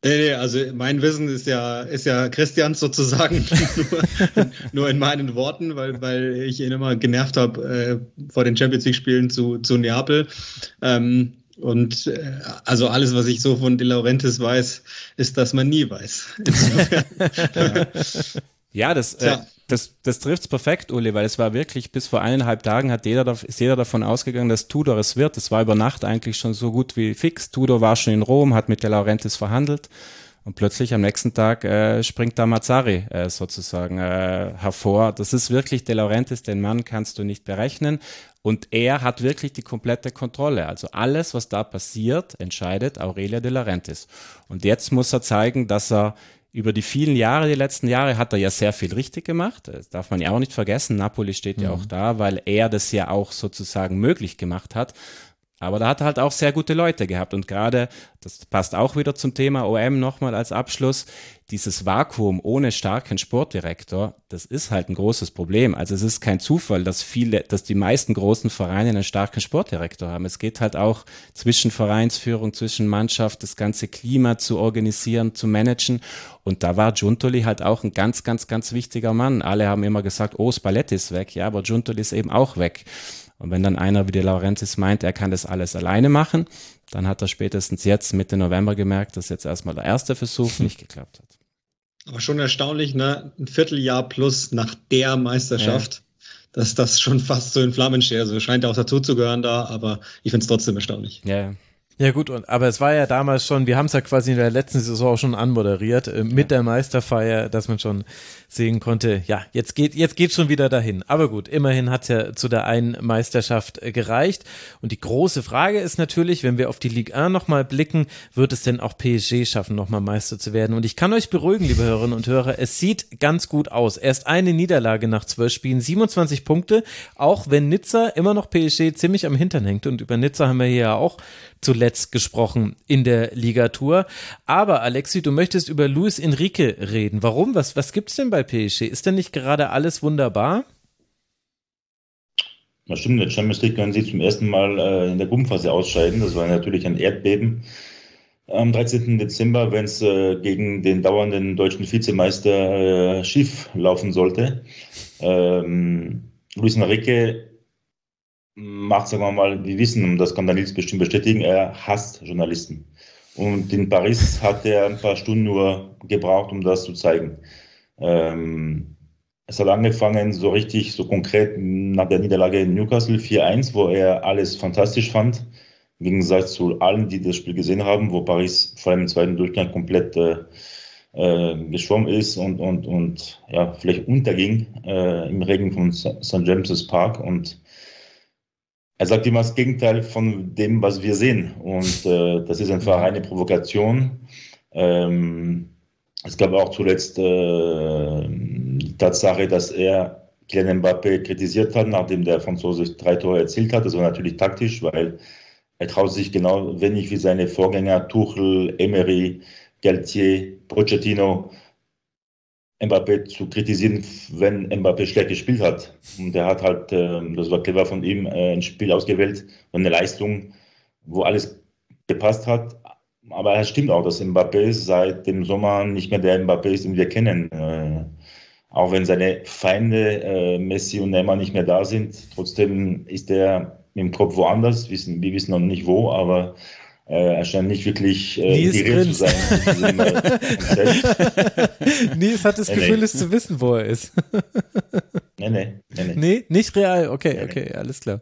Nee, nee, also mein Wissen ist ja, ist ja Christians sozusagen, nur, nur, in meinen Worten, weil, weil ich ihn immer genervt habe äh, vor den Champions League-Spielen zu, zu Neapel. Ähm, und äh, also alles, was ich so von De Laurentiis weiß, ist, dass man nie weiß. ja, das, äh, das, das trifft es perfekt, Uli, weil es war wirklich, bis vor eineinhalb Tagen hat jeder, ist jeder davon ausgegangen, dass Tudor es wird. Es war über Nacht eigentlich schon so gut wie fix. Tudor war schon in Rom, hat mit De Laurentiis verhandelt. Und plötzlich am nächsten Tag äh, springt da Mazzari äh, sozusagen äh, hervor. Das ist wirklich De Laurentiis, den Mann kannst du nicht berechnen. Und er hat wirklich die komplette Kontrolle. Also alles, was da passiert, entscheidet Aurelia De Laurentiis. Und jetzt muss er zeigen, dass er über die vielen Jahre, die letzten Jahre, hat er ja sehr viel richtig gemacht. Das darf man ja auch nicht vergessen. Napoli steht mhm. ja auch da, weil er das ja auch sozusagen möglich gemacht hat. Aber da hat er halt auch sehr gute Leute gehabt. Und gerade, das passt auch wieder zum Thema OM nochmal als Abschluss, dieses Vakuum ohne starken Sportdirektor, das ist halt ein großes Problem. Also es ist kein Zufall, dass viele, dass die meisten großen Vereine einen starken Sportdirektor haben. Es geht halt auch zwischen Vereinsführung, zwischen Mannschaft, das ganze Klima zu organisieren, zu managen. Und da war Giuntoli halt auch ein ganz, ganz, ganz wichtiger Mann. Alle haben immer gesagt, oh, Spalletti ist weg. Ja, aber Giuntoli ist eben auch weg. Und wenn dann einer wie der Laurentiis meint, er kann das alles alleine machen, dann hat er spätestens jetzt Mitte November gemerkt, dass jetzt erstmal der erste Versuch nicht geklappt hat. Aber schon erstaunlich, ne? Ein Vierteljahr plus nach der Meisterschaft, ja. dass das schon fast so in Flammen steht. Also scheint auch dazu zu gehören da, aber ich finde es trotzdem erstaunlich. Ja, ja gut, und, aber es war ja damals schon, wir haben es ja quasi in der letzten Saison auch schon anmoderiert, äh, mit ja. der Meisterfeier, dass man schon sehen konnte, ja, jetzt geht jetzt geht schon wieder dahin. Aber gut, immerhin hat es ja zu der einen Meisterschaft äh, gereicht. Und die große Frage ist natürlich, wenn wir auf die Ligue 1 nochmal blicken, wird es denn auch PSG schaffen, nochmal Meister zu werden? Und ich kann euch beruhigen, liebe Hörerinnen und Hörer, es sieht ganz gut aus. Erst eine Niederlage nach zwölf Spielen, 27 Punkte, auch wenn Nizza immer noch PSG ziemlich am Hintern hängt. Und über Nizza haben wir hier ja auch zuletzt gesprochen in der Ligatur. Aber Alexi, du möchtest über Luis Enrique reden. Warum? Was, was es denn bei bei PSG? Ist denn nicht gerade alles wunderbar? Das stimmt, in der Champions League können sie zum ersten Mal äh, in der Gruppenphase ausscheiden. Das war natürlich ein Erdbeben am 13. Dezember, wenn es äh, gegen den dauernden deutschen Vizemeister äh, schief laufen sollte. Ähm, Luis Enrique macht, sagen wir mal, wir wissen, und das kann Daniels bestimmt bestätigen, er hasst Journalisten. Und in Paris hat er ein paar Stunden nur gebraucht, um das zu zeigen. Ähm, es hat angefangen so richtig, so konkret nach der Niederlage in Newcastle 4-1, wo er alles fantastisch fand. Im Gegensatz zu allen, die das Spiel gesehen haben, wo Paris vor allem im zweiten Durchgang komplett äh, äh, geschwommen ist und, und, und ja, vielleicht unterging äh, im Regen von St. James's Park. Und er sagt immer das Gegenteil von dem, was wir sehen. Und äh, das ist einfach eine Provokation. Ähm, es gab auch zuletzt äh, die Tatsache, dass er Kylian Mbappé kritisiert hat, nachdem der Franzose drei Tore erzielt hat. Das war natürlich taktisch, weil er traut sich genau wenig wie seine Vorgänger Tuchel, Emery, Galtier, Pochettino, Mbappé zu kritisieren, wenn Mbappé schlecht gespielt hat. Und er hat halt, äh, das war clever von ihm, äh, ein Spiel ausgewählt und eine Leistung, wo alles gepasst hat, aber es stimmt auch, dass Mbappé seit dem Sommer nicht mehr der Mbappé ist, den wir kennen. Äh, auch wenn seine Feinde äh, Messi und Neymar nicht mehr da sind, trotzdem ist er im Kopf woanders. Wir wissen noch nicht wo, aber äh, er scheint nicht wirklich äh, integriert zu sein. Nies hat das nee, Gefühl, nee. es zu wissen, wo er ist. nee, nee, nee, nee. Nee, nicht real. Okay, nee, okay, alles klar.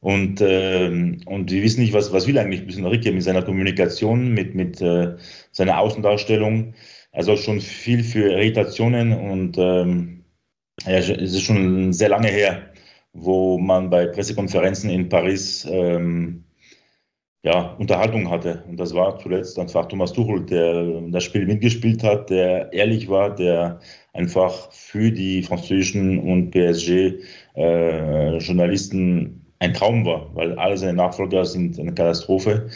Und, äh, und wir wissen nicht, was, was will eigentlich Luis Enrique mit seiner Kommunikation, mit, mit äh, seiner Außendarstellung. Also schon viel für Irritationen und ähm, ja, es ist schon sehr lange her, wo man bei Pressekonferenzen in Paris ähm, ja, Unterhaltung hatte. Und das war zuletzt einfach Thomas Tuchel, der das Spiel mitgespielt hat, der ehrlich war, der einfach für die französischen und PSG-Journalisten äh, ein Traum war, weil alle seine Nachfolger sind eine Katastrophe.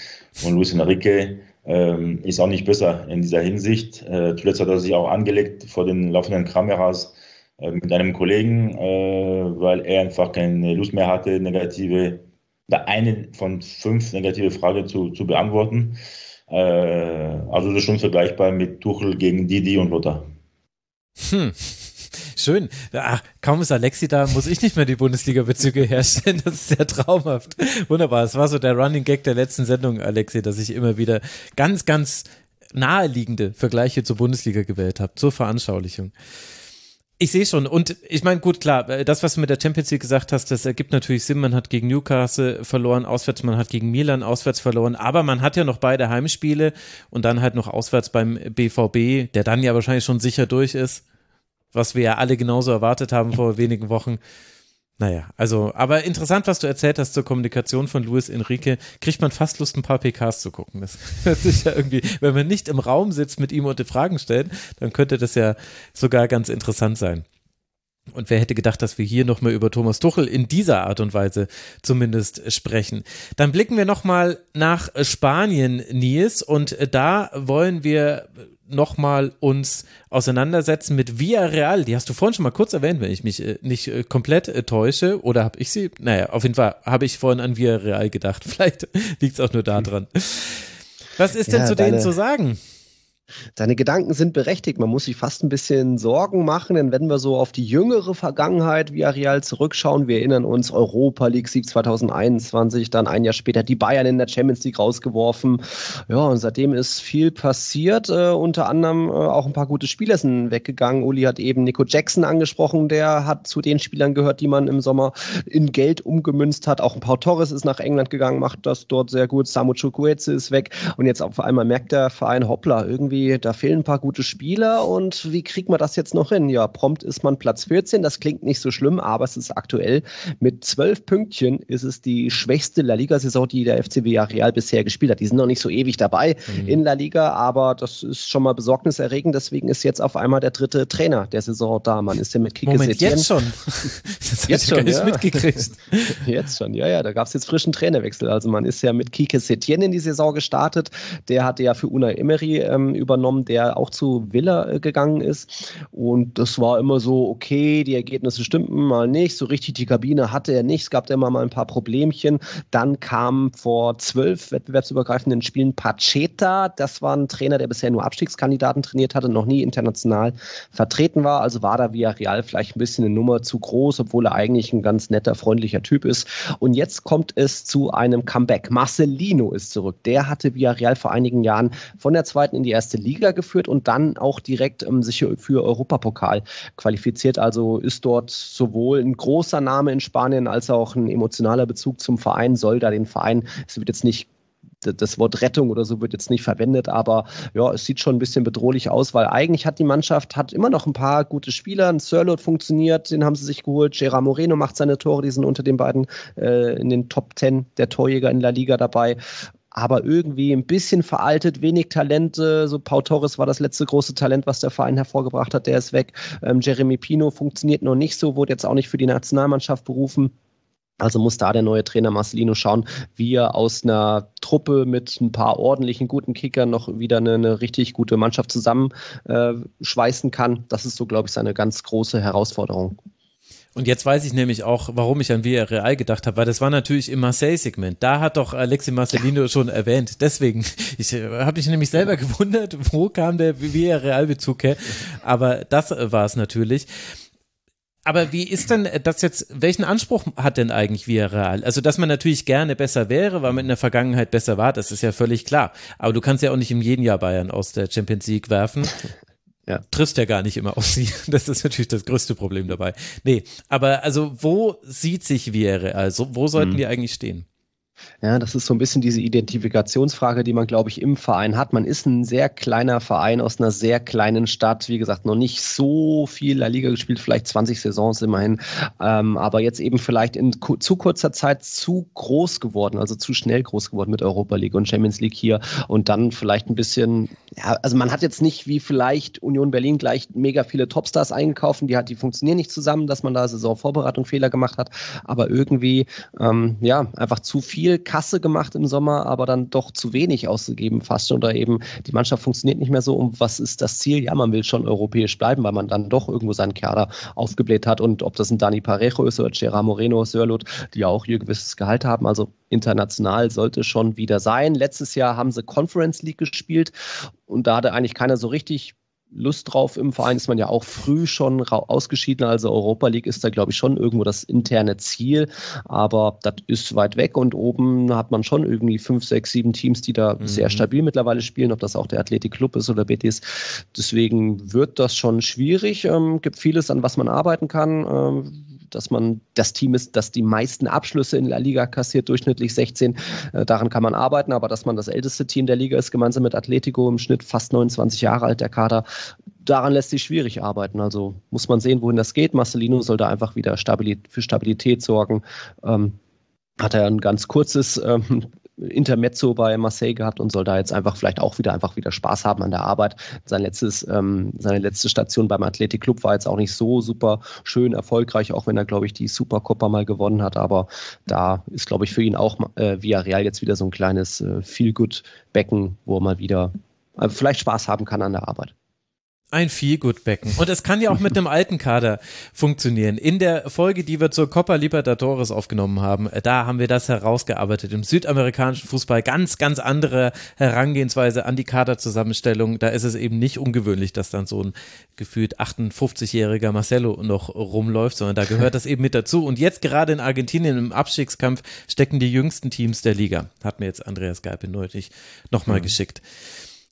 Und Luis Enrique ähm, ist auch nicht besser in dieser Hinsicht. Äh, zuletzt hat er sich auch angelegt vor den laufenden Kameras äh, mit einem Kollegen, äh, weil er einfach keine Lust mehr hatte, negative, eine von fünf negative Fragen zu, zu beantworten. Äh, also das ist schon vergleichbar mit Tuchel gegen Didi und Lothar. Hm. Schön. Ach, kaum ist Alexi da, muss ich nicht mehr die Bundesliga-Bezüge herstellen. Das ist sehr traumhaft. Wunderbar. Es war so der Running Gag der letzten Sendung, Alexi, dass ich immer wieder ganz, ganz naheliegende Vergleiche zur Bundesliga gewählt habe, zur Veranschaulichung. Ich sehe schon. Und ich meine, gut, klar, äh, das, was du mit der Champions League gesagt hast, das ergibt natürlich Sinn. Man hat gegen Newcastle verloren, auswärts, man hat gegen Milan auswärts verloren, aber man hat ja noch beide Heimspiele und dann halt noch auswärts beim BVB, der dann ja wahrscheinlich schon sicher durch ist, was wir ja alle genauso erwartet haben vor wenigen Wochen. Naja, also, aber interessant, was du erzählt hast zur Kommunikation von Luis Enrique. Kriegt man fast Lust, ein paar PKs zu gucken. Das hört sich ja irgendwie, wenn man nicht im Raum sitzt mit ihm und die Fragen stellt, dann könnte das ja sogar ganz interessant sein. Und wer hätte gedacht, dass wir hier nochmal über Thomas Tuchel in dieser Art und Weise zumindest sprechen. Dann blicken wir nochmal nach Spanien, Nils, und da wollen wir nochmal uns auseinandersetzen mit Villarreal. Die hast du vorhin schon mal kurz erwähnt, wenn ich mich äh, nicht äh, komplett äh, täusche. Oder habe ich sie? Naja, auf jeden Fall habe ich vorhin an Villarreal gedacht. Vielleicht liegt es auch nur daran. Was ist denn Ja, zu denen zu sagen? Deine Gedanken sind berechtigt. Man muss sich fast ein bisschen Sorgen machen, denn wenn wir so auf die jüngere Vergangenheit Villarreal zurückschauen, wir erinnern uns Europa League Sieg 2021, dann ein Jahr später die Bayern in der Champions League rausgeworfen. Ja, und seitdem ist viel passiert. Äh, unter anderem äh, auch ein paar gute Spieler sind weggegangen. Uli hat eben Nico Jackson angesprochen, der hat zu den Spielern gehört, die man im Sommer in Geld umgemünzt hat. Auch ein Pau Torres ist nach England gegangen, macht das dort sehr gut. Samu Chukwueze ist weg und jetzt auf einmal merkt der Verein, hoppla, irgendwie, da fehlen ein paar gute Spieler und wie kriegt man das jetzt noch hin? Ja, prompt ist man Platz 14, das klingt nicht so schlimm, aber es ist aktuell mit zwölf Pünktchen ist es die schwächste La Liga-Saison, die der FC Villarreal bisher gespielt hat. Die sind noch nicht so ewig dabei in La Liga, aber das ist schon mal besorgniserregend, deswegen ist jetzt auf einmal der dritte Trainer der Saison da. Man ist ja mit Kike Moment, Setien- jetzt schon. Das Jetzt schon, ja. mitgekriegt. Jetzt schon, ja, ja, da gab es jetzt frischen Trainerwechsel. Also man ist ja mit Kike Setien in die Saison gestartet. Der hatte ja für Unai Emery ähm, übernommen, der auch zu Villa äh, gegangen ist. Und das war immer so, okay, die Ergebnisse stimmten mal nicht. So richtig die Kabine hatte er nicht. Es gab immer mal ein paar Problemchen. Dann kam vor zwölf wettbewerbsübergreifenden Spielen Pacheta. Das war ein Trainer, der bisher nur Abstiegskandidaten trainiert hatte, noch nie international vertreten war. Also war da Villarreal vielleicht ein bisschen eine Nummer zu groß, obwohl er eigentlich ein ganz netter, freundlicher Typ ist. Und jetzt kommt es zu einem Comeback. Marcelino ist zurück. Der hatte Villarreal vor einigen Jahren von der zweiten in die erste Liga geführt und dann auch direkt ähm, sich für Europapokal qualifiziert. Also ist dort sowohl ein großer Name in Spanien als auch ein emotionaler Bezug zum Verein, soll da den Verein, es wird jetzt nicht das Wort Rettung oder so wird jetzt nicht verwendet, aber ja, es sieht schon ein bisschen bedrohlich aus, weil eigentlich hat die Mannschaft hat immer noch ein paar gute Spieler. Ein Sirlot funktioniert, den haben sie sich geholt. Gerard Moreno macht seine Tore, die sind unter den beiden äh, in den Top 10 der Torjäger in La Liga dabei. Aber irgendwie ein bisschen veraltet, wenig Talente. So Pau Torres war das letzte große Talent, was der Verein hervorgebracht hat. Der ist weg. Ähm, Jeremy Pino funktioniert noch nicht so, wurde jetzt auch nicht für die Nationalmannschaft berufen. Also muss da der neue Trainer Marcelino schauen, wie er aus einer Truppe mit ein paar ordentlichen, guten Kickern noch wieder eine, eine richtig gute Mannschaft zusammenschweißen äh, kann. Das ist so, glaube ich, seine ganz große Herausforderung. Und jetzt weiß ich nämlich auch, warum ich an Villarreal gedacht habe, weil das war natürlich im Marseille-Segment. Da hat doch Alexi Marcelino schon erwähnt. Deswegen, ich äh, habe mich nämlich selber gewundert, wo kam der Villarreal-Bezug her. Aber das äh, war es natürlich. Aber wie ist denn das jetzt, welchen Anspruch hat denn eigentlich Villarreal? Also, dass man natürlich gerne besser wäre, weil man in der Vergangenheit besser war, das ist ja völlig klar. Aber du kannst ja auch nicht im jeden Jahr Bayern aus der Champions League werfen. Ja. Triffst ja gar nicht immer auf sie. Das ist natürlich das größte Problem dabei. Nee, aber also, wo sieht sich Villarreal? Also, wo sollten Mhm. die eigentlich stehen? Ja, das ist so ein bisschen diese Identifikationsfrage, die man, glaube ich, im Verein hat. Man ist ein sehr kleiner Verein aus einer sehr kleinen Stadt. Wie gesagt, noch nicht so viel La Liga gespielt, vielleicht 20 Saisons immerhin. Ähm, aber jetzt eben vielleicht in zu kurzer Zeit zu groß geworden, also zu schnell groß geworden mit Europa League und Champions League hier. Und dann vielleicht ein bisschen, ja, also man hat jetzt nicht wie vielleicht Union Berlin gleich mega viele Topstars eingekauft. Die, hat, die funktionieren nicht zusammen, dass man da Saisonvorbereitung Fehler gemacht hat. Aber irgendwie, ähm, ja, einfach zu viel Kasse gemacht im Sommer, aber dann doch zu wenig ausgegeben fast. Oder eben die Mannschaft funktioniert nicht mehr so. Und was ist das Ziel? Ja, man will schon europäisch bleiben, weil man dann doch irgendwo seinen Kader aufgebläht hat. Und ob das ein Dani Parejo ist oder Gerard Moreno, Sörlot, die ja auch ihr gewisses Gehalt haben. Also international sollte schon wieder sein. Letztes Jahr haben sie Conference League gespielt und da hatte eigentlich keiner so richtig Lust drauf. Im Verein ist man ja auch früh schon ausgeschieden. Also Europa League ist da, glaube ich, schon irgendwo das interne Ziel. Aber das ist weit weg und oben hat man schon irgendwie fünf, sechs, sieben Teams, die da mhm. sehr stabil mittlerweile spielen, ob das auch der Athletic Club ist oder Betis. Deswegen wird das schon schwierig. Ähm, gibt vieles, an was man arbeiten kann. Ähm, dass man das Team ist, das die meisten Abschlüsse in der Liga kassiert, durchschnittlich 16. Äh, daran kann man arbeiten, aber dass man das älteste Team der Liga ist, gemeinsam mit Atletico im Schnitt fast 29 Jahre alt, der Kader, daran lässt sich schwierig arbeiten. Also muss man sehen, wohin das geht. Marcelino soll da einfach wieder Stabilität, für Stabilität sorgen. Ähm, hat er ein ganz kurzes ähm, Intermezzo bei Marseille gehabt und soll da jetzt einfach vielleicht auch wieder einfach wieder Spaß haben an der Arbeit. Sein letztes, ähm, seine letzte Station beim Athletic Club war jetzt auch nicht so super schön erfolgreich, auch wenn er, glaube ich, die Supercoppa mal gewonnen hat. Aber da ist, glaube ich, für ihn auch äh, Villarreal jetzt wieder so ein kleines äh, Feel-Good-Becken, wo er mal wieder äh, vielleicht Spaß haben kann an der Arbeit. Ein Feelgood-Becken. Und es kann ja auch mit einem alten Kader funktionieren. In der Folge, die wir zur Copa Libertadores aufgenommen haben, äh, da haben wir das herausgearbeitet. Im südamerikanischen Fußball ganz, ganz andere Herangehensweise an die Kaderzusammenstellung. Da ist es eben nicht ungewöhnlich, dass dann so ein gefühlt 58-jähriger Marcelo noch rumläuft, sondern da gehört das eben mit dazu. Und jetzt gerade in Argentinien im Abstiegskampf stecken die jüngsten Teams der Liga. Hat mir jetzt Andreas Geipel neulich nochmal mhm. geschickt.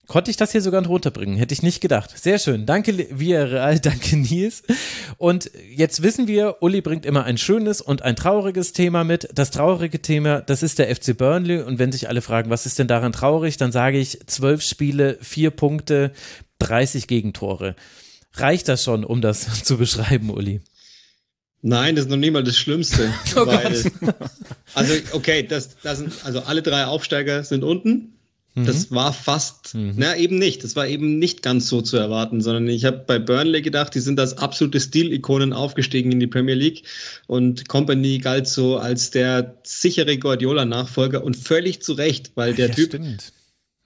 Konnte ich das hier sogar runterbringen? Hätte ich nicht gedacht. Sehr schön. Danke, Villarreal, danke, Nils. Und jetzt wissen wir, Uli bringt immer ein schönes und ein trauriges Thema mit. Das traurige Thema, das ist der FC Burnley. Und wenn sich alle fragen, was ist denn daran traurig, dann sage ich, zwölf Spiele, vier Punkte, 30 Gegentore. Reicht das schon, um das zu beschreiben, Uli? Nein, das ist noch nicht mal das Schlimmste. oh weil, also, okay, das, das sind, also alle drei Aufsteiger sind unten. Das mhm. war fast, mhm. na eben nicht. Das war eben nicht ganz so zu erwarten, sondern ich habe bei Burnley gedacht, die sind als absolute Stilikonen aufgestiegen in die Premier League und Company galt so als der sichere Guardiola-Nachfolger und völlig zu Recht, weil der ja, Typ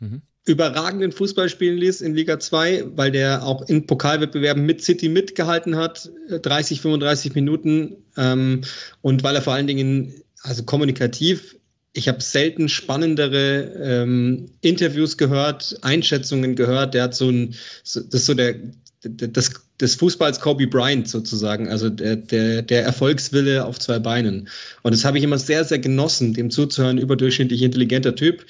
mhm. überragenden Fußball spielen ließ in Liga 2, weil der auch in Pokalwettbewerben mit City mitgehalten hat, 30, 35 Minuten ähm, und weil er vor allen Dingen also kommunikativ ich habe selten spannendere ähm, Interviews gehört, Einschätzungen gehört. Der hat so ein, das ist so der, das, des Fußballs Kobe Bryant sozusagen, also der, der, der Erfolgswille auf zwei Beinen. Und das habe ich immer sehr, sehr genossen, dem zuzuhören, überdurchschnittlich intelligenter Typ.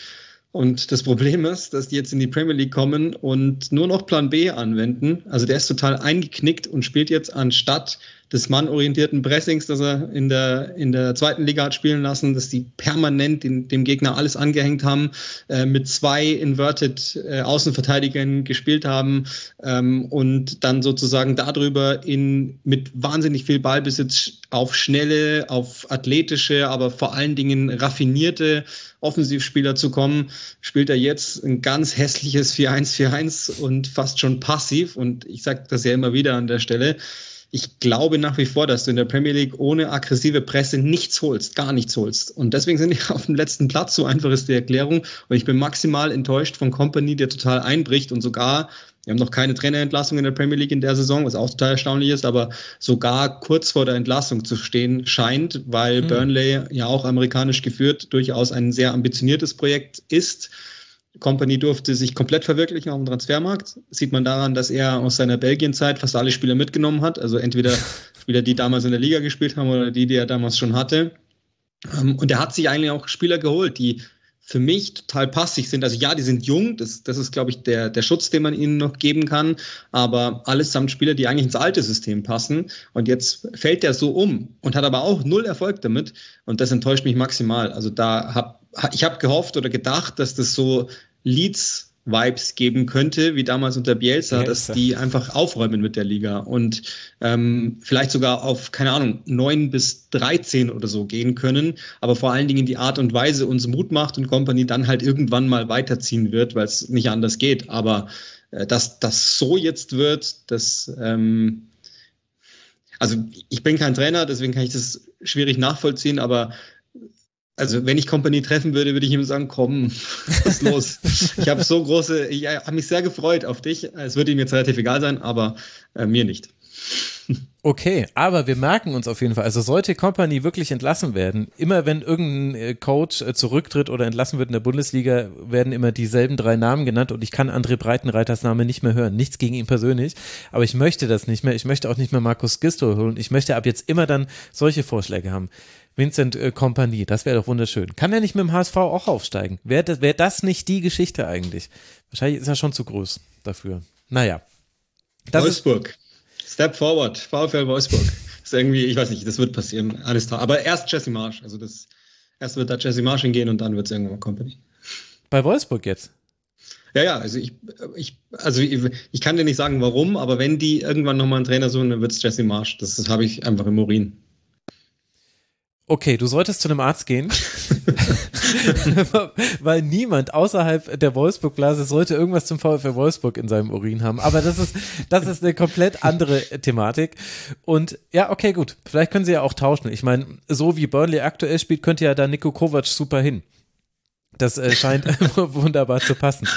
Und das Problem ist, dass die jetzt in die Premier League kommen und nur noch Plan B anwenden. Also der ist total eingeknickt und spielt jetzt anstatt des mannorientierten Pressings, das er in der, in der zweiten Liga hat spielen lassen, dass die permanent den, dem Gegner alles angehängt haben, äh, mit zwei Inverted äh, Außenverteidigern gespielt haben ähm, und dann sozusagen darüber in, mit wahnsinnig viel Ballbesitz auf schnelle, auf athletische, aber vor allen Dingen raffinierte Offensivspieler zu kommen, spielt er jetzt ein ganz hässliches 4-1-4-1 und fast schon passiv. Und ich sage das ja immer wieder an der Stelle ich glaube nach wie vor, dass du in der Premier League ohne aggressive Presse nichts holst, gar nichts holst. Und deswegen sind die auf dem letzten Platz. So einfach ist die Erklärung. Und ich bin maximal enttäuscht von Company, der total einbricht und sogar, wir haben noch keine Trainerentlassung in der Premier League in der Saison, was auch total erstaunlich ist, aber sogar kurz vor der Entlassung zu stehen scheint, weil mhm. Burnley ja auch amerikanisch geführt durchaus ein sehr ambitioniertes Projekt ist Company durfte sich komplett verwirklichen auf dem Transfermarkt. Sieht man daran, dass er aus seiner Belgien-Zeit fast alle Spieler mitgenommen hat. Also entweder Spieler, die damals in der Liga gespielt haben oder die, die er damals schon hatte. Ähm, und er hat sich eigentlich auch Spieler geholt, die für mich total passig sind. Also ja, die sind jung, das, das ist, glaube ich, der, der Schutz, den man ihnen noch geben kann, aber allesamt Spieler, die eigentlich ins alte System passen. Und jetzt fällt der so um und hat aber auch null Erfolg damit. Und das enttäuscht mich maximal. Also da hab, ich habe gehofft oder gedacht, dass das so Leads Vibes geben könnte, wie damals unter Bielsa, dass die einfach aufräumen mit der Liga und ähm, vielleicht sogar auf, keine Ahnung, neun bis 13 oder so gehen können, aber vor allen Dingen die Art und Weise uns Mut macht und Company dann halt irgendwann mal weiterziehen wird, weil es nicht anders geht. Aber äh, dass das so jetzt wird, das ähm, also ich bin kein Trainer, deswegen kann ich das schwierig nachvollziehen, aber also wenn ich Company treffen würde, würde ich ihm sagen, komm, was ist los? ich habe so große, ich habe mich sehr gefreut auf dich. Es würde ihm jetzt relativ egal sein, aber äh, mir nicht. Okay, aber wir merken uns auf jeden Fall, also sollte Company wirklich entlassen werden, immer wenn irgendein äh, Coach äh, zurücktritt oder entlassen wird in der Bundesliga, werden immer dieselben drei Namen genannt und ich kann André Breitenreiters Name nicht mehr hören. Nichts gegen ihn persönlich, aber ich möchte das nicht mehr. Ich möchte auch nicht mehr Markus Gisto holen. Ich möchte ab jetzt immer dann solche Vorschläge haben. Vincent äh, Kompanie, das wäre doch wunderschön. Kann er nicht mit dem HSV auch aufsteigen? Wäre das, wär das nicht die Geschichte eigentlich? Wahrscheinlich ist er schon zu groß dafür. Naja. Das Wolfsburg. Step forward. VfL Wolfsburg. ist irgendwie, ich weiß nicht, das wird passieren. Alles klar. Aber erst Jesse Marsch. Also das, erst wird da Jesse Marsch hingehen und dann wird es irgendwann mal Company. Bei Wolfsburg jetzt? Ja, ja, also ich, ich, also ich, ich kann dir nicht sagen, warum, aber wenn die irgendwann nochmal einen Trainer suchen, dann wird es Jesse Marsch. Das, das habe ich einfach im Urin. Okay, du solltest zu einem Arzt gehen, weil niemand außerhalb der Wolfsburg-Blase sollte irgendwas zum VfL Wolfsburg in seinem Urin haben. Aber das ist, das ist eine komplett andere Thematik. Und ja, okay, gut. Vielleicht können sie ja auch tauschen. Ich meine, so wie Burnley aktuell spielt, könnte ja da Nico Kovac super hin. Das äh, scheint wunderbar zu passen.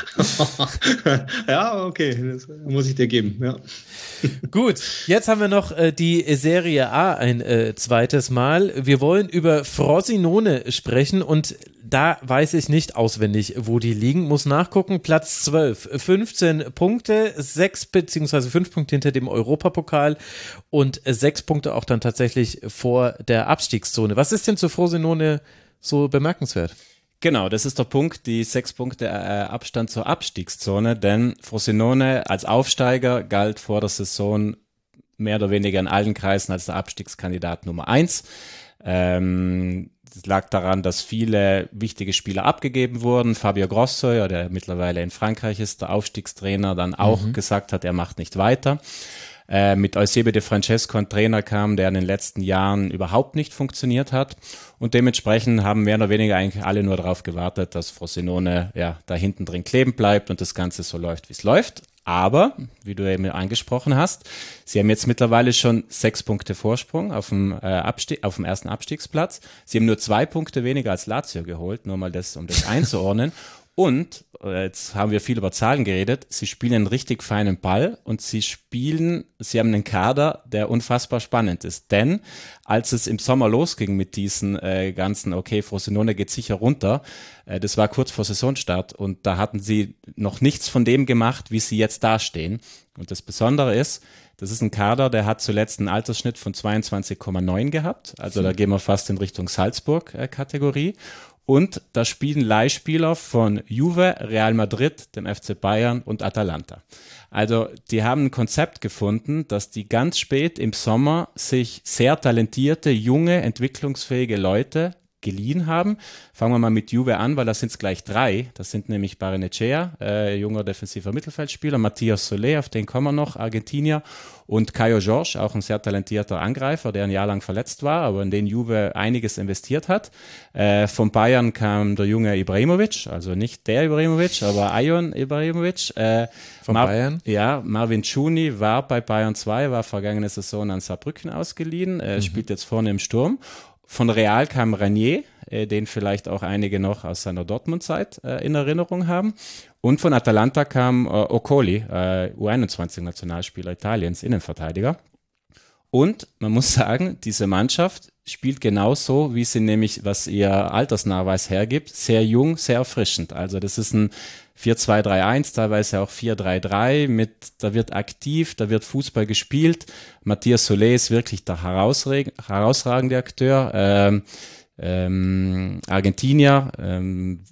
ja, okay, das muss ich dir geben. Ja. Gut, jetzt haben wir noch äh, die Serie A ein äh, zweites Mal. Wir wollen über Frosinone sprechen und da weiß ich nicht auswendig, wo die liegen. Muss nachgucken. Platz 12, 15 Punkte, 6 beziehungsweise 5 Punkte hinter dem Europapokal und 6 Punkte auch dann tatsächlich vor der Abstiegszone. Was ist denn zu Frosinone so bemerkenswert? Genau, das ist der Punkt, die sechs Punkte äh, Abstand zur Abstiegszone, denn Frosinone als Aufsteiger galt vor der Saison mehr oder weniger in allen Kreisen als der Abstiegskandidat Nummer eins. Ähm, das lag daran, dass viele wichtige Spieler abgegeben wurden. Fabio Grosso, ja, der mittlerweile in Frankreich ist, der Aufstiegstrainer, dann auch mhm. gesagt hat, er macht nicht weiter. Äh, mit Eusebio de Francesco ein Trainer kam, der in den letzten Jahren überhaupt nicht funktioniert hat. Und dementsprechend haben mehr oder weniger eigentlich alle nur darauf gewartet, dass Frosinone ja da hinten drin kleben bleibt und das Ganze so läuft, wie es läuft. Aber, wie du eben angesprochen hast, sie haben jetzt mittlerweile schon sechs Punkte Vorsprung auf dem, äh, Abstieg, auf dem ersten Abstiegsplatz. Sie haben nur zwei Punkte weniger als Lazio geholt, nur mal das, um das einzuordnen. Und, äh, jetzt haben wir viel über Zahlen geredet, sie spielen einen richtig feinen Ball und sie spielen, sie haben einen Kader, der unfassbar spannend ist. Denn als es im Sommer losging mit diesen äh, ganzen, okay, Frosinone geht sicher runter, äh, das war kurz vor Saisonstart und da hatten sie noch nichts von dem gemacht, wie sie jetzt dastehen. Und das Besondere ist, das ist ein Kader, der hat zuletzt einen Altersschnitt von 22,9 gehabt. Also da gehen wir fast in Richtung Salzburg-Kategorie. Und da spielen Leihspieler von Juve, Real Madrid, dem FC Bayern und Atalanta. Also die haben ein Konzept gefunden, dass die ganz spät im Sommer sich sehr talentierte, junge, entwicklungsfähige Leute geliehen haben. Fangen wir mal mit Juve an, weil da sind es gleich drei. Das sind nämlich Barenechea, äh, junger defensiver Mittelfeldspieler, Matthias Solé, auf den kommen wir noch, Argentinier, und Caio Jorge, auch ein sehr talentierter Angreifer, der ein Jahr lang verletzt war, aber in den Juve einiges investiert hat. Äh, von Bayern kam der junge Ibrahimovic, also nicht der Ibrahimovic, aber Ayon Ibrahimovic. Äh, von Mar Bayern? Ja, Marvin Chuni war bei Bayern 2, war vergangene Saison an Saarbrücken ausgeliehen, äh, mhm. spielt jetzt vorne im Sturm von Real kam Ranier, äh, den vielleicht auch einige noch aus seiner Dortmund-Zeit äh, in Erinnerung haben. Und von Atalanta kam äh, Ocoli, äh, U21-Nationalspieler Italiens, Innenverteidiger. Und man muss sagen, diese Mannschaft spielt genauso, wie sie nämlich, was ihr Altersnachweis hergibt, sehr jung, sehr erfrischend. Also das ist ein 4-2-3-1, teilweise auch 4-3-3 mit, da wird aktiv, da wird Fußball gespielt. Matthias Solé ist wirklich der herausragende Akteur. Ähm, ähm, Argentinier, ähm,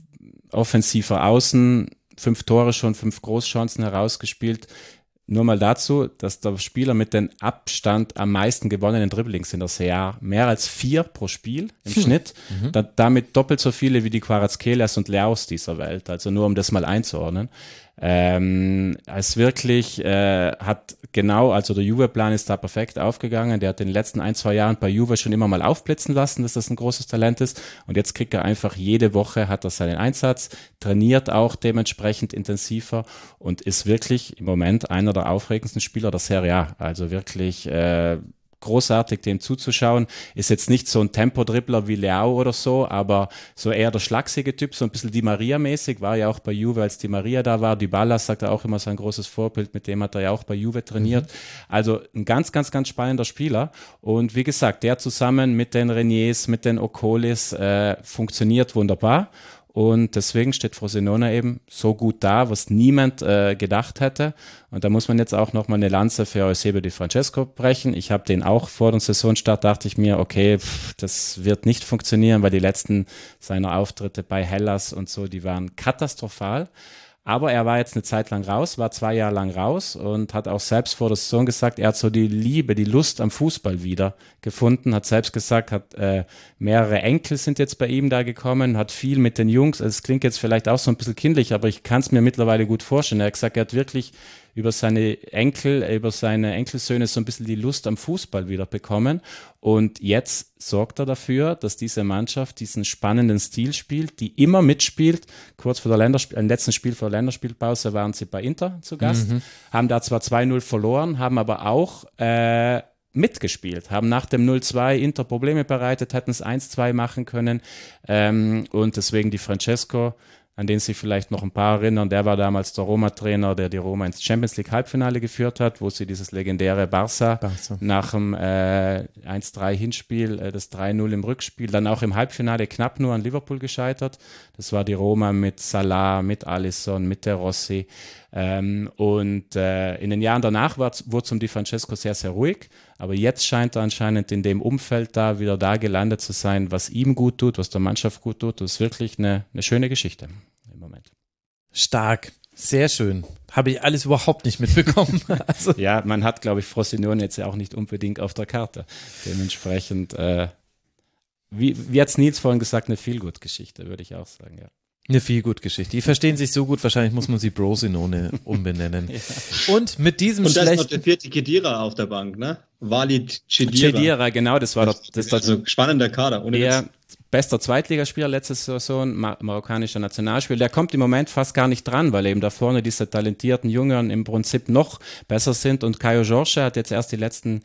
offensiver Außen, fünf Tore schon, fünf Großchancen herausgespielt. Nur mal dazu, dass der Spieler mit dem Abstand am meisten gewonnenen Dribblings in der Serie mehr als vier pro Spiel im hm. Schnitt, mhm. da, damit doppelt so viele wie die Quarazkelas und Leaus dieser Welt. Also nur um das mal einzuordnen. Ähm, es wirklich äh, hat genau, also der Juve-Plan ist da perfekt aufgegangen. Der hat in den letzten ein, zwei Jahren bei Juve schon immer mal aufblitzen lassen, dass das ein großes Talent ist. Und jetzt kriegt er einfach jede Woche, hat er seinen Einsatz, trainiert auch dementsprechend intensiver und ist wirklich im Moment einer der aufregendsten Spieler der Serie A. Also wirklich äh, großartig, dem zuzuschauen. Ist jetzt nicht so ein Tempodribbler wie Leao oder so, aber so eher der schlachsige Typ, so ein bisschen Di Maria-mäßig, war ja auch bei Juve, als Di Maria da war. Dybala sagt er auch immer sein großes Vorbild, mit dem hat er ja auch bei Juve trainiert. Mhm. Also ein ganz, ganz, ganz spannender Spieler. Und wie gesagt, der zusammen mit den Reniers, mit den Okolis äh, funktioniert wunderbar. Und deswegen steht Frosinone eben so gut da, was niemand äh, gedacht hätte. Und da muss man jetzt auch nochmal eine Lanze für Eusebio Di Francesco brechen. Ich habe den auch vor dem Saisonstart, dachte ich mir, okay, pff, das wird nicht funktionieren, weil die letzten seiner Auftritte bei Hellas und so, die waren katastrophal. Aber er war jetzt eine Zeit lang raus, war zwei Jahre lang raus und hat auch selbst vor der Saison gesagt, er hat so die Liebe, die Lust am Fußball wieder gefunden, hat selbst gesagt, hat äh, mehrere Enkel sind jetzt bei ihm da gekommen, hat viel mit den Jungs, also es klingt jetzt vielleicht auch so ein bisschen kindlich, aber ich kann es mir mittlerweile gut vorstellen. Er hat gesagt, er hat wirklich über seine Enkel, über seine Enkelsöhne so ein bisschen die Lust am Fußball wieder bekommen. Und jetzt sorgt er dafür, dass diese Mannschaft diesen spannenden Stil spielt, die immer mitspielt. Kurz vor der Länderspiel, im letzten Spiel vor der Länderspielpause waren sie bei Inter zu Gast, mhm. haben da zwar 2-0 verloren, haben aber auch äh, mitgespielt, haben nach dem 0-2 Inter Probleme bereitet, hätten es 1-2 machen können. Ähm, und deswegen die Francesco an den sich vielleicht noch ein paar erinnern. Der war damals der Roma-Trainer, der die Roma ins Champions League Halbfinale geführt hat, wo sie dieses legendäre Barca, Barca. nach dem äh, 1-3 Hinspiel, äh, das 3-0 im Rückspiel, dann auch im Halbfinale knapp nur an Liverpool gescheitert. Das war die Roma mit Salah, mit Alisson, mit der Rossi. Ähm, und äh, in den Jahren danach wurde es um Di Francesco sehr, sehr ruhig. Aber jetzt scheint er anscheinend in dem Umfeld da wieder da gelandet zu sein, was ihm gut tut, was der Mannschaft gut tut. Das ist wirklich eine, eine schöne Geschichte im Moment. Stark. Sehr schön. Habe ich alles überhaupt nicht mitbekommen. also. Ja, man hat, glaube ich, Frosinone jetzt ja auch nicht unbedingt auf der Karte. Dementsprechend, äh, wie, wie hat Nils vorhin gesagt, eine Feelgood-Geschichte, würde ich auch sagen, ja. Eine viel gut Geschichte. Die verstehen sich so gut, wahrscheinlich muss man sie Brosinone umbenennen. ja. Und mit diesem Und da ist noch der vierte Kedira auf der Bank, ne? Walid Chedira. Chedira, genau, das war das, das, das also spannender Kader. Ohne der bester Zweitligaspieler letzte Saison, Mar marokkanischer Nationalspieler. Der kommt im Moment fast gar nicht dran, weil eben da vorne diese talentierten Jüngeren im Prinzip noch besser sind. Und Caio Jorge hat jetzt erst die letzten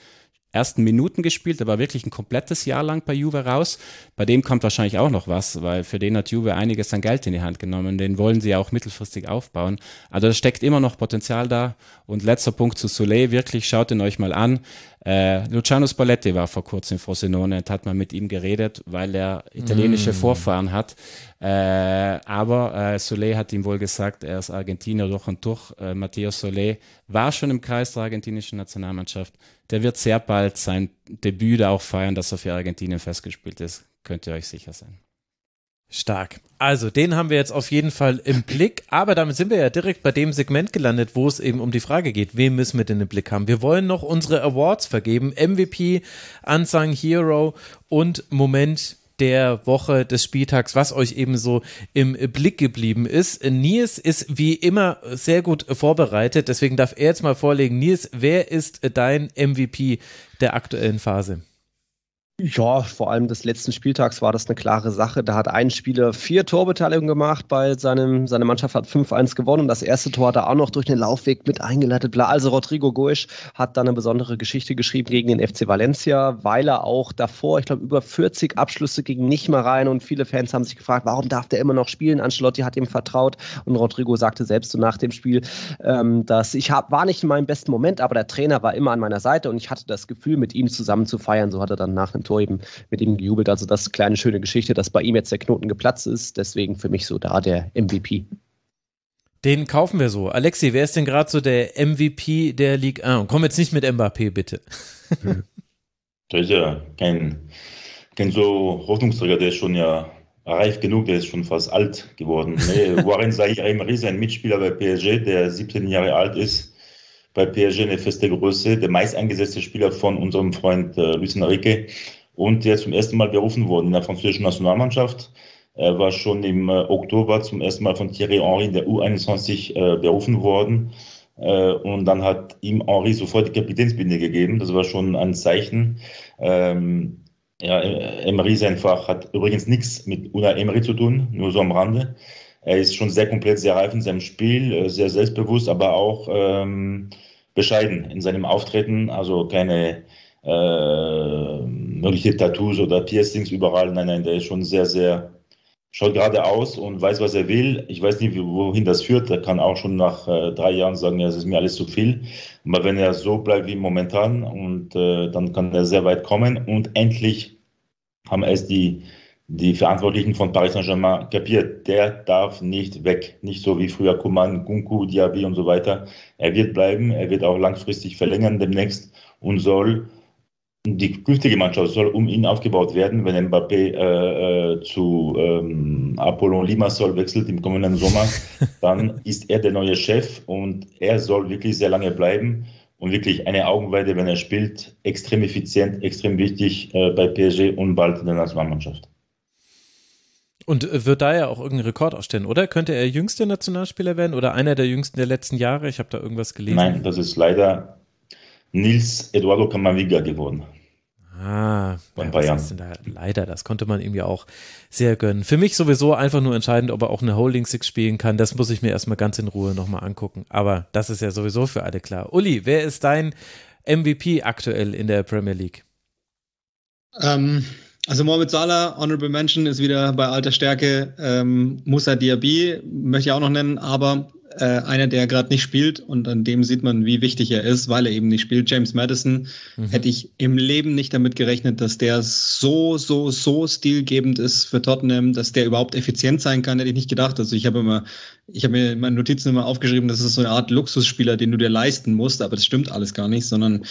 ersten Minuten gespielt, er war wirklich ein komplettes Jahr lang bei Juve raus. Bei dem kommt wahrscheinlich auch noch was, weil für den hat Juve einiges an Geld in die Hand genommen. Den wollen sie ja auch mittelfristig aufbauen. Also da steckt immer noch Potenzial da. Und letzter Punkt zu Soleil, wirklich, schaut ihn euch mal an. Äh, Luciano Spalletti war vor kurzem in Frosinone und hat mal mit ihm geredet, weil er italienische mm. Vorfahren hat. Äh, aber äh, Soleil hat ihm wohl gesagt, er ist Argentinier durch und durch. Äh, Matteo Soleil war schon im Kreis der argentinischen Nationalmannschaft. Der wird sehr bald sein Debüt da auch feiern, dass er für Argentinien festgespielt ist. Könnt ihr euch sicher sein. Stark. Also, den haben wir jetzt auf jeden Fall im Blick. Aber damit sind wir ja direkt bei dem Segment gelandet, wo es eben um die Frage geht, wen müssen wir denn im Blick haben? Wir wollen noch unsere Awards vergeben. MVP, Unsung Hero und Moment der Woche des Spieltags, was euch eben so im Blick geblieben ist. Nils ist wie immer sehr gut vorbereitet, deswegen darf er jetzt mal vorlegen. Nils, wer ist dein MVP der aktuellen Phase? Ja, vor allem des letzten Spieltags war das eine klare Sache. Da hat ein Spieler vier Torbeteiligungen gemacht, bei seinem, seine Mannschaft hat 5-1 gewonnen. Das erste Tor hat er auch noch durch den Laufweg mit eingeleitet. Also Rodrigo Goisch hat da eine besondere Geschichte geschrieben gegen den FC Valencia, weil er auch davor, ich glaube, über 40 Abschlüsse gegen nicht mal rein und viele Fans haben sich gefragt, warum darf der immer noch spielen? Ancelotti hat ihm vertraut und Rodrigo sagte selbst so nach dem Spiel, ähm, dass ich hab, war nicht in meinem besten Moment, aber der Trainer war immer an meiner Seite und ich hatte das Gefühl, mit ihm zusammen zu feiern. So hat er dann nach dem Tor eben mit ihm gejubelt. Also das kleine schöne Geschichte, dass bei ihm jetzt der Knoten geplatzt ist. Deswegen für mich so da der MVP. Den kaufen wir so. Alexi, wer ist denn gerade so der MVP der Ligue 1? komm jetzt nicht mit Mbappé, bitte. Der ist ja kein, kein so Hoffnungsträger, der ist schon ja reif genug, der ist schon fast alt geworden. Nee, Warren Zahir Emery ist ein Mitspieler bei PSG, der 17 Jahre alt ist bei PSG eine feste Größe, der meist eingesetzte Spieler von unserem Freund äh, Luis Enrique und der zum ersten Mal berufen worden in der französischen Nationalmannschaft. Er war schon im äh, Oktober zum ersten Mal von Thierry Henry in der U21 äh, berufen worden. Äh, und dann hat ihm Henry sofort die Kapitänsbinde gegeben. Das war schon ein Zeichen. Ähm, ja, Emery ist einfach, hat übrigens nichts mit Una Emery zu tun, nur so am Rande. Er ist schon sehr komplett, sehr reif in seinem Spiel, äh, sehr selbstbewusst, aber auch ähm, bescheiden in seinem Auftreten. Also keine äh, mögliche Tattoos oder Piercings überall. Nein, nein, der ist schon sehr, sehr, schaut gerade aus und weiß, was er will. Ich weiß nicht, wohin das führt. Er kann auch schon nach äh, drei Jahren sagen, ja, es ist mir alles zu viel. Aber wenn er so bleibt wie momentan, und äh, dann kann er sehr weit kommen. Und endlich haben es die, die Verantwortlichen von Paris Saint-Germain kapiert. Der darf nicht weg. Nicht so wie früher Kuman, Kunku, Diaby und so weiter. Er wird bleiben. Er wird auch langfristig verlängern demnächst und soll die künftige Mannschaft soll um ihn aufgebaut werden, wenn Mbappé äh, äh, zu ähm, Apollon Limassol wechselt im kommenden Sommer, dann ist er der neue Chef und er soll wirklich sehr lange bleiben und wirklich eine Augenweide, wenn er spielt, extrem effizient, extrem wichtig äh, bei PSG und bald in der Nationalmannschaft. Und äh, wird da ja auch irgendeinen Rekord aufstellen, oder? Könnte er jüngster Nationalspieler werden oder einer der jüngsten der letzten Jahre? Ich habe da irgendwas gelesen. Nein, das ist leider Nils Eduardo Camavinga geworden. Ah, ja, was heißt denn da? Leider, das konnte man ihm ja auch sehr gönnen. Für mich sowieso einfach nur entscheidend, ob er auch eine Holding Six spielen kann. Das muss ich mir erstmal ganz in Ruhe nochmal angucken. Aber das ist ja sowieso für alle klar. Uli, wer ist dein MVP aktuell in der Premier League? Ähm, also Mohamed Salah, Honorable Mention, ist wieder bei alter Stärke. Ähm, Musa Diaby möchte ich auch noch nennen, aber äh, einer, der gerade nicht spielt und an dem sieht man, wie wichtig er ist, weil er eben nicht spielt. James Madison mhm. hätte ich im Leben nicht damit gerechnet, dass der so, so, so stilgebend ist für Tottenham, dass der überhaupt effizient sein kann, hätte ich nicht gedacht. Also ich habe immer, ich habe mir in meinen Notizen immer aufgeschrieben, das ist so eine Art Luxusspieler, den du dir leisten musst, aber das stimmt alles gar nicht, sondern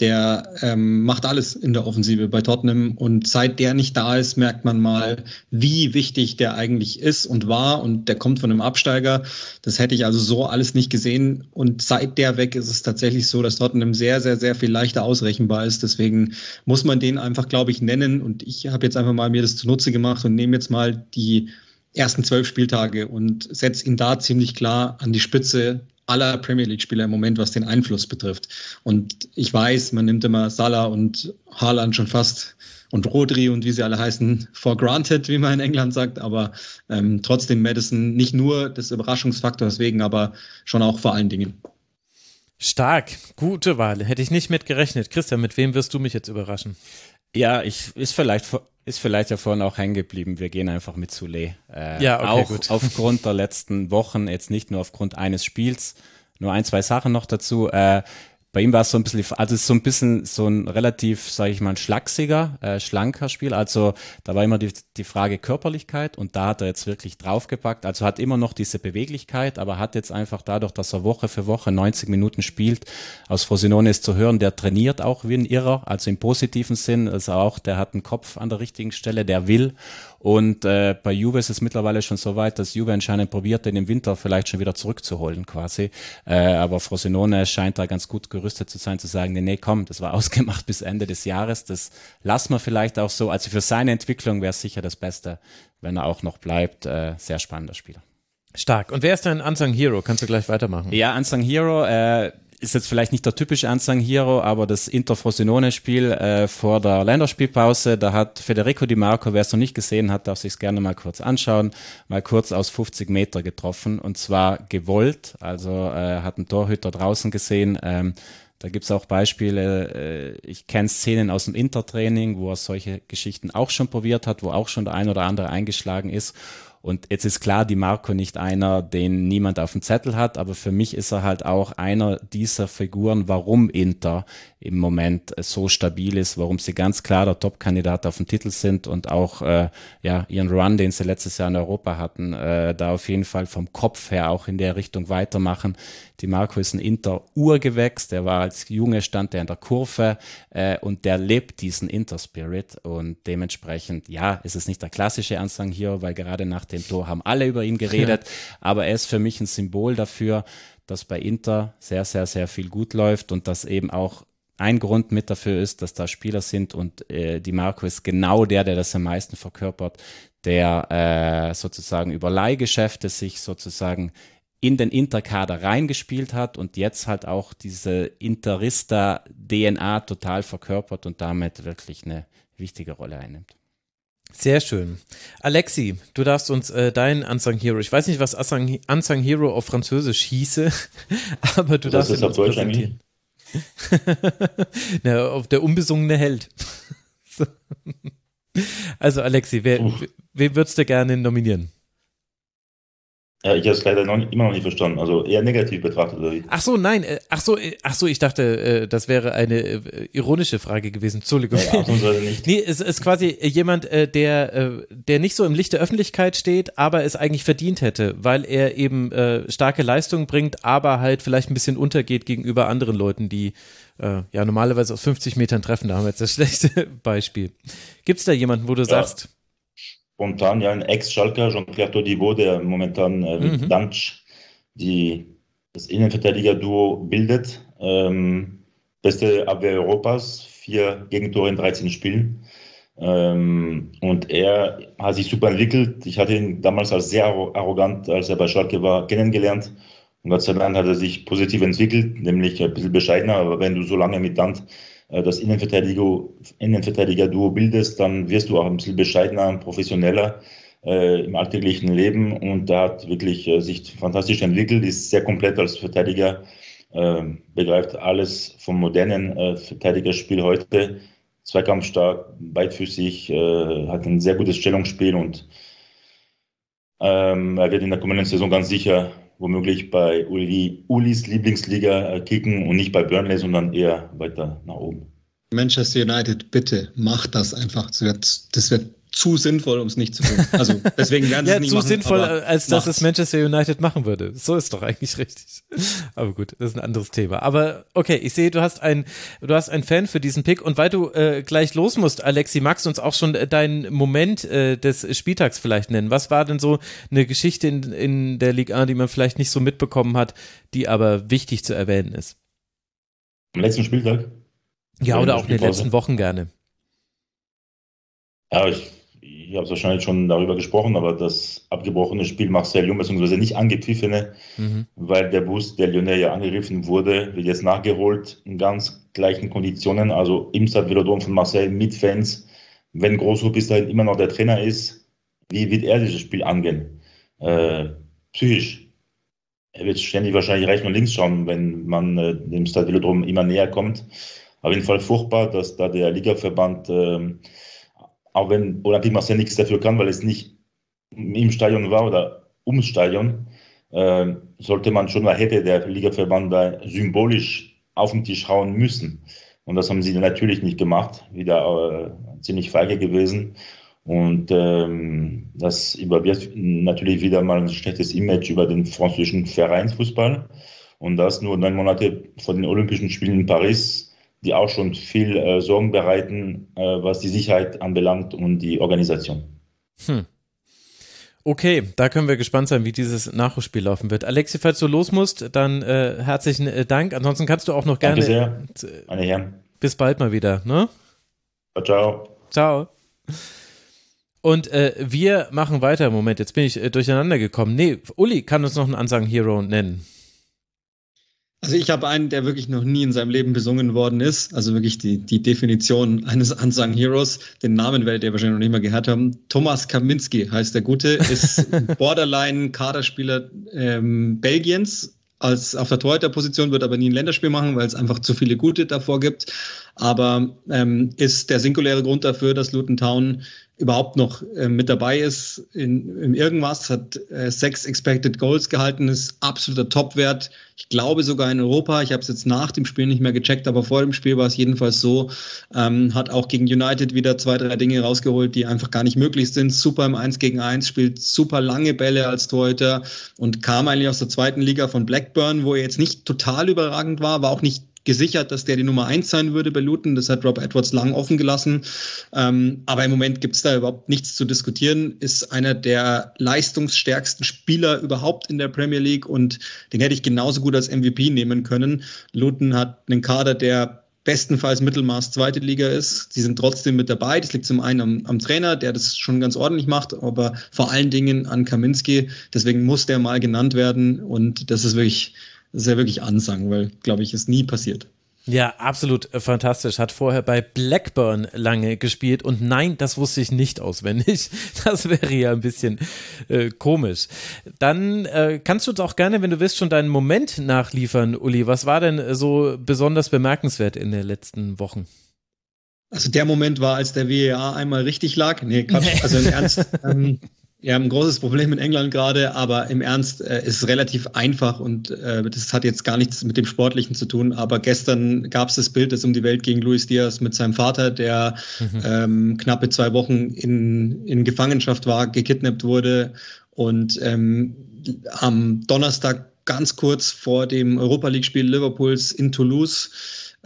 der ähm, macht alles in der Offensive bei Tottenham und seit der nicht da ist, merkt man mal, wie wichtig der eigentlich ist und war und der kommt von einem Absteiger. Das hätte ich also so alles nicht gesehen und seit der weg ist es tatsächlich so, dass Tottenham sehr, sehr, sehr viel leichter ausrechenbar ist. Deswegen muss man den einfach, glaube ich, nennen und ich habe jetzt einfach mal mir das zunutze gemacht und nehme jetzt mal die ersten zwölf Spieltage und setze ihn da ziemlich klar an die Spitze aller Premier League-Spieler im Moment, was den Einfluss betrifft. Und ich weiß, man nimmt immer Salah und Haaland schon fast und Rodri und wie sie alle heißen, for granted, wie man in England sagt, aber ähm, trotzdem Madison nicht nur des Überraschungsfaktors wegen, aber schon auch vor allen Dingen. Stark, gute Wahl. Hätte ich nicht mit gerechnet. Christian, mit wem wirst du mich jetzt überraschen? Ja, ich ist vielleicht ist vielleicht ja vorhin auch hängen geblieben. Wir gehen einfach mit Sule. Äh, ja, okay, auch gut. aufgrund der letzten Wochen, jetzt nicht nur aufgrund eines Spiels. Nur ein, zwei Sachen noch dazu. Äh, bei ihm war es so ein bisschen, also so ein bisschen so ein relativ, sage ich mal, schlachsiger, äh, schlanker Spiel. Also da war immer die, die Frage Körperlichkeit und da hat er jetzt wirklich draufgepackt. Also hat immer noch diese Beweglichkeit, aber hat jetzt einfach dadurch, dass er Woche für Woche 90 Minuten spielt, aus Frosinone ist zu hören, der trainiert auch wie ein Irrer, also im positiven Sinn, also auch, der hat einen Kopf an der richtigen Stelle, der will und äh, bei Juve ist es mittlerweile schon so weit, dass Juve anscheinend probiert, den im Winter vielleicht schon wieder zurückzuholen quasi. Äh, aber Frosinone scheint da ganz gut gerüstet zu sein, zu sagen, nee, nee, komm, das war ausgemacht bis Ende des Jahres. Das lassen wir vielleicht auch so. Also für seine Entwicklung wäre es sicher das Beste, wenn er auch noch bleibt. Äh, sehr spannender Spieler. Stark. Und wer ist dein Unsung Hero? Kannst du gleich weitermachen? Ja, Unsung Hero, äh, ist jetzt vielleicht nicht der typische Unsung Hero, aber das Inter Frosinone-Spiel äh, vor der Länderspielpause, da hat Federico Di Marco, wer es noch nicht gesehen hat, darf sich gerne mal kurz anschauen, mal kurz aus 50 Meter getroffen und zwar gewollt, also äh, hat einen Torhüter draußen gesehen. Ähm, da gibt's auch Beispiele, äh, ich kenne Szenen aus dem Intertraining, wo er solche Geschichten auch schon probiert hat, wo auch schon der ein oder andere eingeschlagen ist. Und jetzt ist klar, die Marco nicht einer, den niemand auf dem Zettel hat, aber für mich ist er halt auch einer dieser Figuren, warum Inter im Moment so stabil ist, warum sie ganz klar der Top-Kandidat auf dem Titel sind und auch äh, ja ihren Run, den sie letztes Jahr in Europa hatten, äh, da auf jeden Fall vom Kopf her auch in der Richtung weitermachen. Die Marco ist ein Inter-Urgewächs, der war als Junge stand der in der Kurve äh, und der lebt diesen Inter-Spirit und dementsprechend, ja, ist es nicht der klassische Ansang hier, weil gerade nach dem Tor haben alle über ihn geredet, ja. aber er ist für mich ein Symbol dafür, dass bei Inter sehr, sehr, sehr viel gut läuft und dass eben auch ein Grund mit dafür ist, dass da Spieler sind und äh, die Marco ist genau der, der das am meisten verkörpert, der äh, sozusagen über Leihgeschäfte sich sozusagen in den Interkader reingespielt hat und jetzt halt auch diese Interista-DNA total verkörpert und damit wirklich eine wichtige Rolle einnimmt. Sehr schön. Alexi, du darfst uns äh, deinen Unsung Hero, ich weiß nicht, was Unsung, Unsung Hero auf Französisch hieße, aber du das darfst ist auf Deutsch präsentieren. Na, auf der unbesungene Held. so. Also Alexi, wer, wen würdest du gerne nominieren? Ja, ich habe es leider noch, immer noch nicht verstanden. Also eher negativ betrachtet, oder wie? Ach so, nein, äh, ach so, äh, ach so, ich dachte, äh, das wäre eine äh, ironische Frage gewesen. Entschuldigung. Ja, ausnahmsweise nicht. nee, es ist quasi jemand, äh, der, äh, der nicht so im Licht der Öffentlichkeit steht, aber es eigentlich verdient hätte, weil er eben äh, starke Leistungen bringt, aber halt vielleicht ein bisschen untergeht gegenüber anderen Leuten, die äh, ja normalerweise aus 50 Metern treffen. Da haben wir jetzt das schlechte Beispiel. Gibt es da jemanden, wo du Ja. sagst, Spontan, ja, ein Ex-Schalker, Jean-Pierre Todibo, der momentan äh, mit Mhm. Danch die, das Innenverteidiger-Duo bildet. Ähm, beste Abwehr Europas, vier Gegentore in 13 Spielen. Ähm, und er hat sich super entwickelt. Ich hatte ihn damals als sehr arro- arrogant, als er bei Schalke war, kennengelernt. Und Gott sei Dank hat er sich positiv entwickelt, nämlich ein bisschen bescheidener. Aber wenn du so lange mit Dant das Innenverteidiger, Innenverteidiger-Duo bildest, dann wirst du auch ein bisschen bescheidener, professioneller äh, im alltäglichen Leben. Und da hat wirklich äh, sich fantastisch entwickelt, ist sehr komplett als Verteidiger, äh, begreift alles vom modernen äh, Verteidigerspiel heute. Zweikampfstark, beidfüßig, äh, hat ein sehr gutes Stellungsspiel und ähm, er wird in der kommenden Saison ganz sicher womöglich bei Uli, Ulis Lieblingsliga äh, kicken und nicht bei Burnley, sondern eher weiter nach oben. Manchester United, bitte macht das einfach. Das wird, das wird zu sinnvoll, um es nicht zu tun. Also deswegen werden sie ja, es nicht zu machen. sinnvoll, aber als dass macht's. es Manchester United machen würde. So ist doch eigentlich richtig. Aber gut, das ist ein anderes Thema. Aber okay, ich sehe, du hast ein, du hast einen Fan für diesen Pick und weil du äh, gleich los musst, Alexi, magst du uns auch schon äh, deinen Moment äh, des Spieltags vielleicht nennen? Was war denn so eine Geschichte in, in der Ligue 1, die man vielleicht nicht so mitbekommen hat, die aber wichtig zu erwähnen ist? Am letzten Spieltag? Ja, oder der auch in den letzten Wochen gerne. Ja, ich, ich habe wahrscheinlich schon darüber gesprochen, aber das abgebrochene Spiel Marcel beziehungsweise nicht angepfiffene, Mhm. weil der Bus, der Lionel ja angegriffen wurde, wird jetzt nachgeholt in ganz gleichen Konditionen, also im Stade Velodrom von Marseille mit Fans. Wenn Großrup bis dahin immer noch der Trainer ist, wie wird er dieses Spiel angehen? Äh, psychisch. Er wird ständig wahrscheinlich rechts und links schauen, wenn man äh, dem Stade Velodrom immer näher kommt. Auf jeden Fall furchtbar, dass da der Ligaverband, ähm, auch wenn Olympique Marseille nichts dafür kann, weil es nicht im Stadion war oder ums Stadion, äh, sollte man schon, oder hätte der Ligaverband da symbolisch auf den Tisch hauen müssen. Und das haben sie natürlich nicht gemacht, wieder äh, ziemlich feige gewesen. Und ähm, das überwirft natürlich wieder mal ein schlechtes Image über den französischen Vereinsfußball. Und das nur neun Monate vor den Olympischen Spielen in Paris, die auch schon viel äh, Sorgen bereiten, äh, was die Sicherheit anbelangt und die Organisation. Hm. Okay, da können wir gespannt sein, wie dieses Nachholspiel laufen wird. Alexi, falls du los musst, dann äh, herzlichen äh, Dank. Ansonsten kannst du auch noch gerne. Danke sehr, meine Herren. Bis bald mal wieder, ne? Ciao. Ciao. Und äh, wir machen weiter. Moment, jetzt bin ich äh, durcheinander gekommen. Nee, Uli kann uns noch einen Ansagen-Hero nennen. Also ich habe einen, der wirklich noch nie in seinem Leben besungen worden ist. Also wirklich die, die Definition eines Unsung Heroes. Den Namen werdet ihr wahrscheinlich noch nicht mal gehört haben. Thomas Kaminski heißt der Gute, ist Borderline-Kaderspieler ähm, Belgiens. Als auf der Torhüterposition wird aber nie ein Länderspiel machen, weil es einfach zu viele Gute davor gibt. Aber ähm, ist der singuläre Grund dafür, dass Luton Town überhaupt noch äh, mit dabei ist in, in irgendwas, hat äh, sechs Expected Goals gehalten, ist absoluter Topwert. Ich glaube sogar in Europa. Ich habe es jetzt nach dem Spiel nicht mehr gecheckt, aber vor dem Spiel war es jedenfalls so. Ähm, hat auch gegen United wieder zwei, drei Dinge rausgeholt, die einfach gar nicht möglich sind. Super im 1 gegen 1, spielt super lange Bälle als Torhüter und kam eigentlich aus der zweiten Liga von Blackburn, wo er jetzt nicht total überragend war, war auch nicht gesichert, dass der die Nummer eins sein würde bei Luton. Das hat Rob Edwards lang offen gelassen. Ähm, aber im Moment gibt es da überhaupt nichts zu diskutieren. Ist einer der leistungsstärksten Spieler überhaupt in der Premier League und den hätte ich genauso gut als MVP nehmen können. Luton hat einen Kader, der bestenfalls Mittelmaß zweite Liga ist. Sie sind trotzdem mit dabei. Das liegt zum einen am, am, Trainer, der das schon ganz ordentlich macht, aber vor allen Dingen an Kaminski. Deswegen muss der mal genannt werden und das ist wirklich, das ist ja wirklich Ansang, weil, glaube ich, ist nie passiert. Ja, absolut äh, fantastisch. Hat vorher bei Blackburn lange gespielt und nein, das wusste ich nicht auswendig. Das wäre ja ein bisschen äh, komisch. Dann äh, kannst du uns auch gerne, wenn du willst, schon deinen Moment nachliefern, Uli. Was war denn so besonders bemerkenswert in den letzten Wochen? Also der Moment war, als der WEA einmal richtig lag. Nee, Quatsch. Also im Ernst. ähm, wir haben ein großes Problem in England gerade, aber im Ernst äh, ist es relativ einfach und äh, das hat jetzt gar nichts mit dem Sportlichen zu tun. Aber gestern gab es das Bild, das um die Welt ging, Luis Diaz mit seinem Vater, der mhm. ähm, knappe zwei Wochen in, in Gefangenschaft war, gekidnappt wurde und ähm, am Donnerstag ganz kurz vor dem Europa League-Spiel Liverpools in Toulouse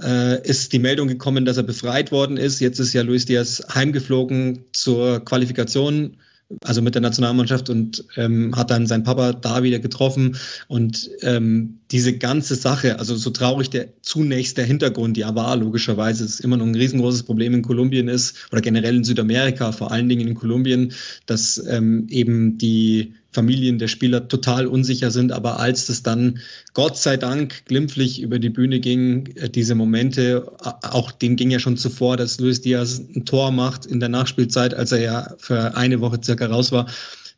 äh, ist die Meldung gekommen, dass er befreit worden ist. Jetzt ist ja Luis Diaz heimgeflogen zur Qualifikation also mit der Nationalmannschaft und ähm, hat dann seinen Papa da wieder getroffen. Und ähm, diese ganze Sache, also so traurig der zunächst der Hintergrund ja war, logischerweise, ist immer noch ein riesengroßes Problem in Kolumbien ist oder generell in Südamerika, vor allen Dingen in Kolumbien, dass ähm, eben die Familien der Spieler total unsicher sind. Aber als das dann Gott sei Dank glimpflich über die Bühne ging, äh, diese Momente, auch dem ging ja schon zuvor, dass Luis Diaz ein Tor macht in der Nachspielzeit, als er ja für eine Woche circa raus war.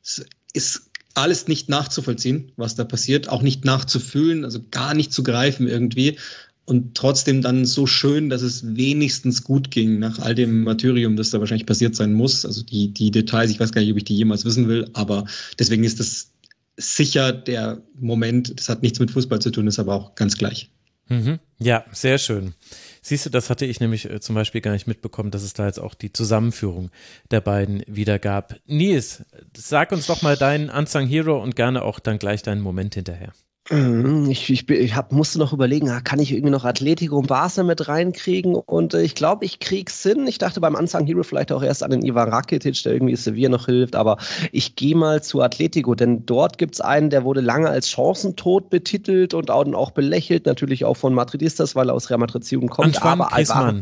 Es ist alles nicht nachzuvollziehen, was da passiert, auch nicht nachzufühlen, also gar nicht zu greifen irgendwie und trotzdem dann so schön, dass es wenigstens gut ging nach all dem Martyrium, das da wahrscheinlich passiert sein muss. Also die, die Details, ich weiß gar nicht, ob ich die jemals wissen will, aber deswegen ist das sicher der Moment, das hat nichts mit Fußball zu tun, ist aber auch ganz gleich. Mhm. Ja, sehr schön. Siehst du, das hatte ich nämlich äh, zum Beispiel gar nicht mitbekommen, dass es da jetzt auch die Zusammenführung der beiden wieder gab. Nils, sag uns doch mal deinen Unsung Hero und gerne auch dann gleich deinen Moment hinterher. Mhm, ich, ich, ich hab, musste noch überlegen, ah, kann ich irgendwie noch Atletico und Barca mit reinkriegen? Und äh, ich glaube, ich krieg's hin. Ich dachte beim Unsung Hero vielleicht auch erst an den Ivan Rakitic, der irgendwie Sevilla noch hilft. Aber ich gehe mal zu Atletico, denn dort gibt's einen, der wurde lange als Chancentod betitelt und auch, auch belächelt, natürlich auch von Madridistas, weil er aus Real Madrid kommt. Antoine aber Alvaro,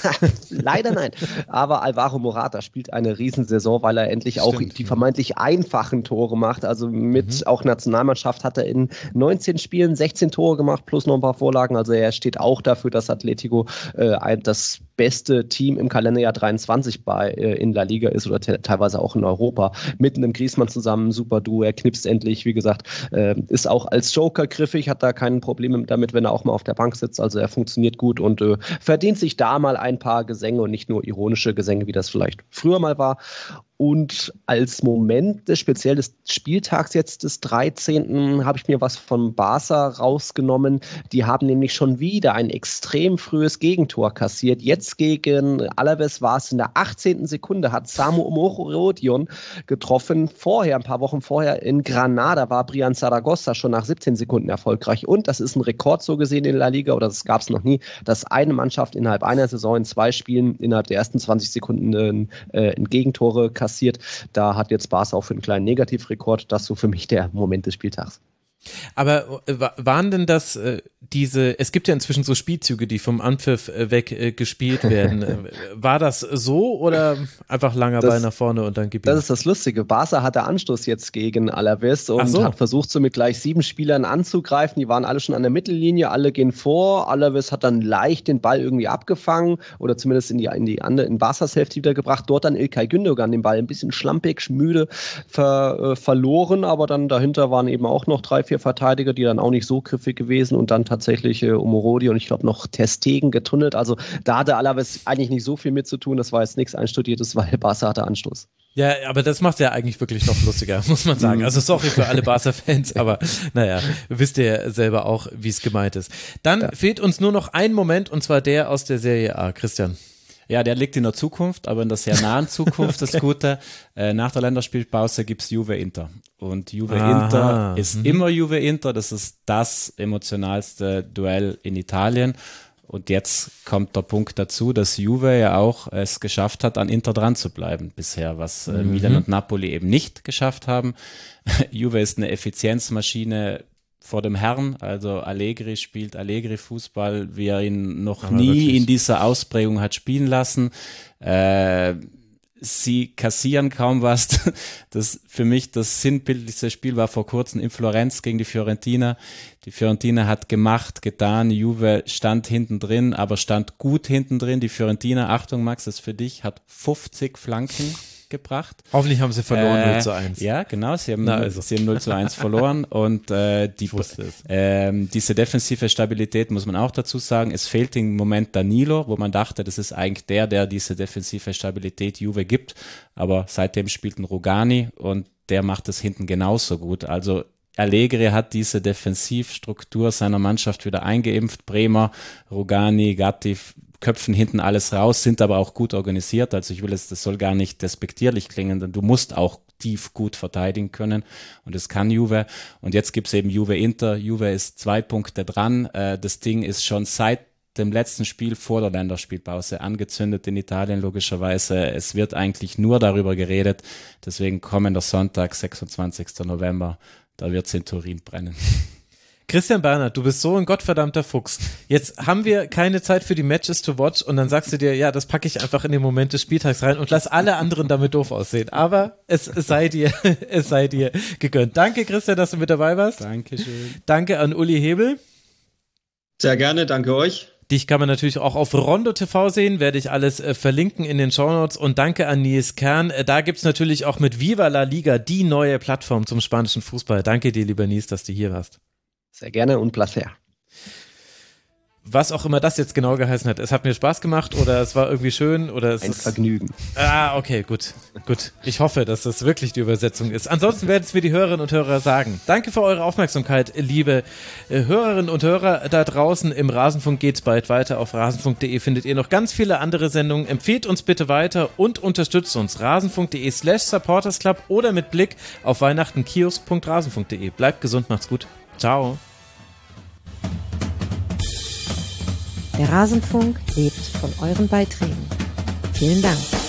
Leider nein. Aber Alvaro Morata spielt eine Riesensaison, weil er endlich Stimmt, auch die vermeintlich einfachen Tore macht. Also mit mhm. auch Nationalmannschaft hat er in 19 Spielen 16 Tore gemacht, plus noch ein paar Vorlagen. Also er steht auch dafür, dass Atletico äh, das beste Team im Kalenderjahr 23 bei, äh, in La Liga ist oder teilweise auch in Europa. Mitten im Griesmann zusammen, super Duo, er knipst endlich, wie gesagt, äh, ist auch als Joker griffig, hat da kein Problem damit, wenn er auch mal auf der Bank sitzt. Also er funktioniert gut und äh, verdient sich da mal ein paar Gesänge und nicht nur ironische Gesänge, wie das vielleicht früher mal war. Und als Moment des speziell des Spieltags jetzt des 13. habe ich mir was von Barca rausgenommen. Die haben nämlich schon wieder ein extrem frühes Gegentor kassiert. Jetzt gegen Alaves war es in der 18. Sekunde, hat Samu Omorodion getroffen. Vorher, ein paar Wochen vorher in Granada war Brian Zaragoza schon nach 17 Sekunden erfolgreich. Und das ist ein Rekord so gesehen in La Liga, oder das gab es noch nie, dass eine Mannschaft innerhalb einer Saison in zwei Spielen innerhalb der ersten 20 Sekunden äh, ein Gegentore kassiert kassiert. Da hat jetzt Barca auch für einen kleinen Negativrekord. Das so für mich der Moment des Spieltags. Aber äh, waren denn das äh, diese, es gibt ja inzwischen so Spielzüge, die vom Anpfiff äh, weg äh, gespielt werden. Äh, war das so oder einfach langer das, Ball nach vorne und dann gibt Das ist das Lustige. Barca hatte Anstoß jetzt gegen Alaves und so. hat versucht, so mit gleich sieben Spielern anzugreifen. Die waren alle schon an der Mittellinie, alle gehen vor. Alaves hat dann leicht den Ball irgendwie abgefangen oder zumindest in die, in die andere, in Barca's Hälfte wiedergebracht. Dort dann Ilkay Gündogan den Ball ein bisschen schlampig, müde ver, verloren, aber dann dahinter waren eben auch noch drei, vier Verteidiger, die dann auch nicht so griffig gewesen und dann tatsächlich äh, Omorodi und ich glaube noch Testegen getunnelt. Also da hatte Alaves eigentlich nicht so viel mit zu tun. Das war jetzt nichts Einstudiertes, weil Barca hatte Anstoß. Ja, aber das macht ja eigentlich wirklich noch lustiger, muss man sagen. Mhm. Also sorry für alle Barca-Fans, aber naja, wisst ihr selber auch, wie es gemeint ist. Dann ja. fehlt uns nur noch ein Moment und zwar der aus der Serie A. Christian. Ja, der liegt in der Zukunft, aber in der sehr nahen Zukunft okay. das Gute. Äh, nach der Länderspielpause gibt es Juve Inter. Und Juve Aha. Inter ist mhm. immer Juve Inter. Das ist das emotionalste Duell in Italien. Und jetzt kommt der Punkt dazu, dass Juve ja auch es geschafft hat, an Inter dran zu bleiben bisher, was äh, mhm. Milan und Napoli eben nicht geschafft haben. Juve ist eine Effizienzmaschine vor dem Herrn. Also Allegri spielt Allegri Fußball, wie er ihn noch Aber nie wirklich. in dieser Ausprägung hat spielen lassen. Äh, sie kassieren kaum was. Das für mich das sinnbildlichste Spiel war vor kurzem in Florenz gegen die Fiorentina. Die Fiorentina hat gemacht, getan. Juve stand hinten drin, aber stand gut hinten drin. Die Fiorentina, Achtung Max, das ist für dich, hat 50 Flanken gebracht. Hoffentlich haben sie verloren Äh, 0 zu 1. Ja, genau, sie haben, Na, also. sie haben 0 zu 1 verloren und äh, die, ähm, diese defensive Stabilität muss man auch dazu sagen. Es fehlt im Moment Danilo, wo man dachte, das ist eigentlich der, der diese defensive Stabilität Juve gibt, aber seitdem spielt ein Rogani und der macht es hinten genauso gut. Also Allegri hat diese Defensivstruktur seiner Mannschaft wieder eingeimpft. Bremer, Rogani, Gatti köpfen hinten alles raus, sind aber auch gut organisiert. Also ich will jetzt, das soll gar nicht despektierlich klingen, denn du musst auch tief gut verteidigen können und das kann Juve. Und jetzt gibt's eben Juve Inter. Juve ist zwei Punkte dran. Äh, Das Ding ist schon seit dem letzten Spiel vor der Länderspielpause angezündet in Italien logischerweise. Es wird eigentlich nur darüber geredet. Deswegen kommender Sonntag, 26. November, da wird's in Turin brennen. Christian Bernhard, du bist so ein gottverdammter Fuchs. Jetzt haben wir keine Zeit für die Matches to watch und dann sagst du dir, ja, das packe ich einfach in den Moment des Spieltags rein und lass alle anderen damit doof aussehen. Aber es sei dir, es sei dir gegönnt. Danke, Christian, dass du mit dabei warst. Dankeschön. Danke an Uli Hebel. Sehr gerne, danke euch. Dich kann man natürlich auch auf Rondo TV sehen, werde ich alles äh, verlinken in den Shownotes. Und danke an Nils Kern. Äh, da gibt's natürlich auch mit Viva la Liga die neue Plattform zum spanischen Fußball. Danke dir, lieber Nils, dass du hier warst. Sehr gerne und placer. Was auch immer das jetzt genau geheißen hat. Es hat mir Spaß gemacht oder es war irgendwie schön oder es Ein ist. Vergnügen. Ah, okay, gut. Gut. Ich hoffe, dass das wirklich die Übersetzung ist. Ansonsten werden es mir die Hörerinnen und Hörer sagen. Danke für eure Aufmerksamkeit, liebe äh, Hörerinnen und Hörer da draußen. Im Rasenfunk geht's bald weiter. Auf rasenfunk.de findet ihr noch ganz viele andere Sendungen. Empfehlt uns bitte weiter und unterstützt uns. rasenfunk.de slash supportersclub oder mit Blick auf Weihnachten kiosk.rasenfunk.de. Bleibt gesund, macht's gut. Ciao. Der Rasenfunk lebt von euren Beiträgen. Vielen Dank.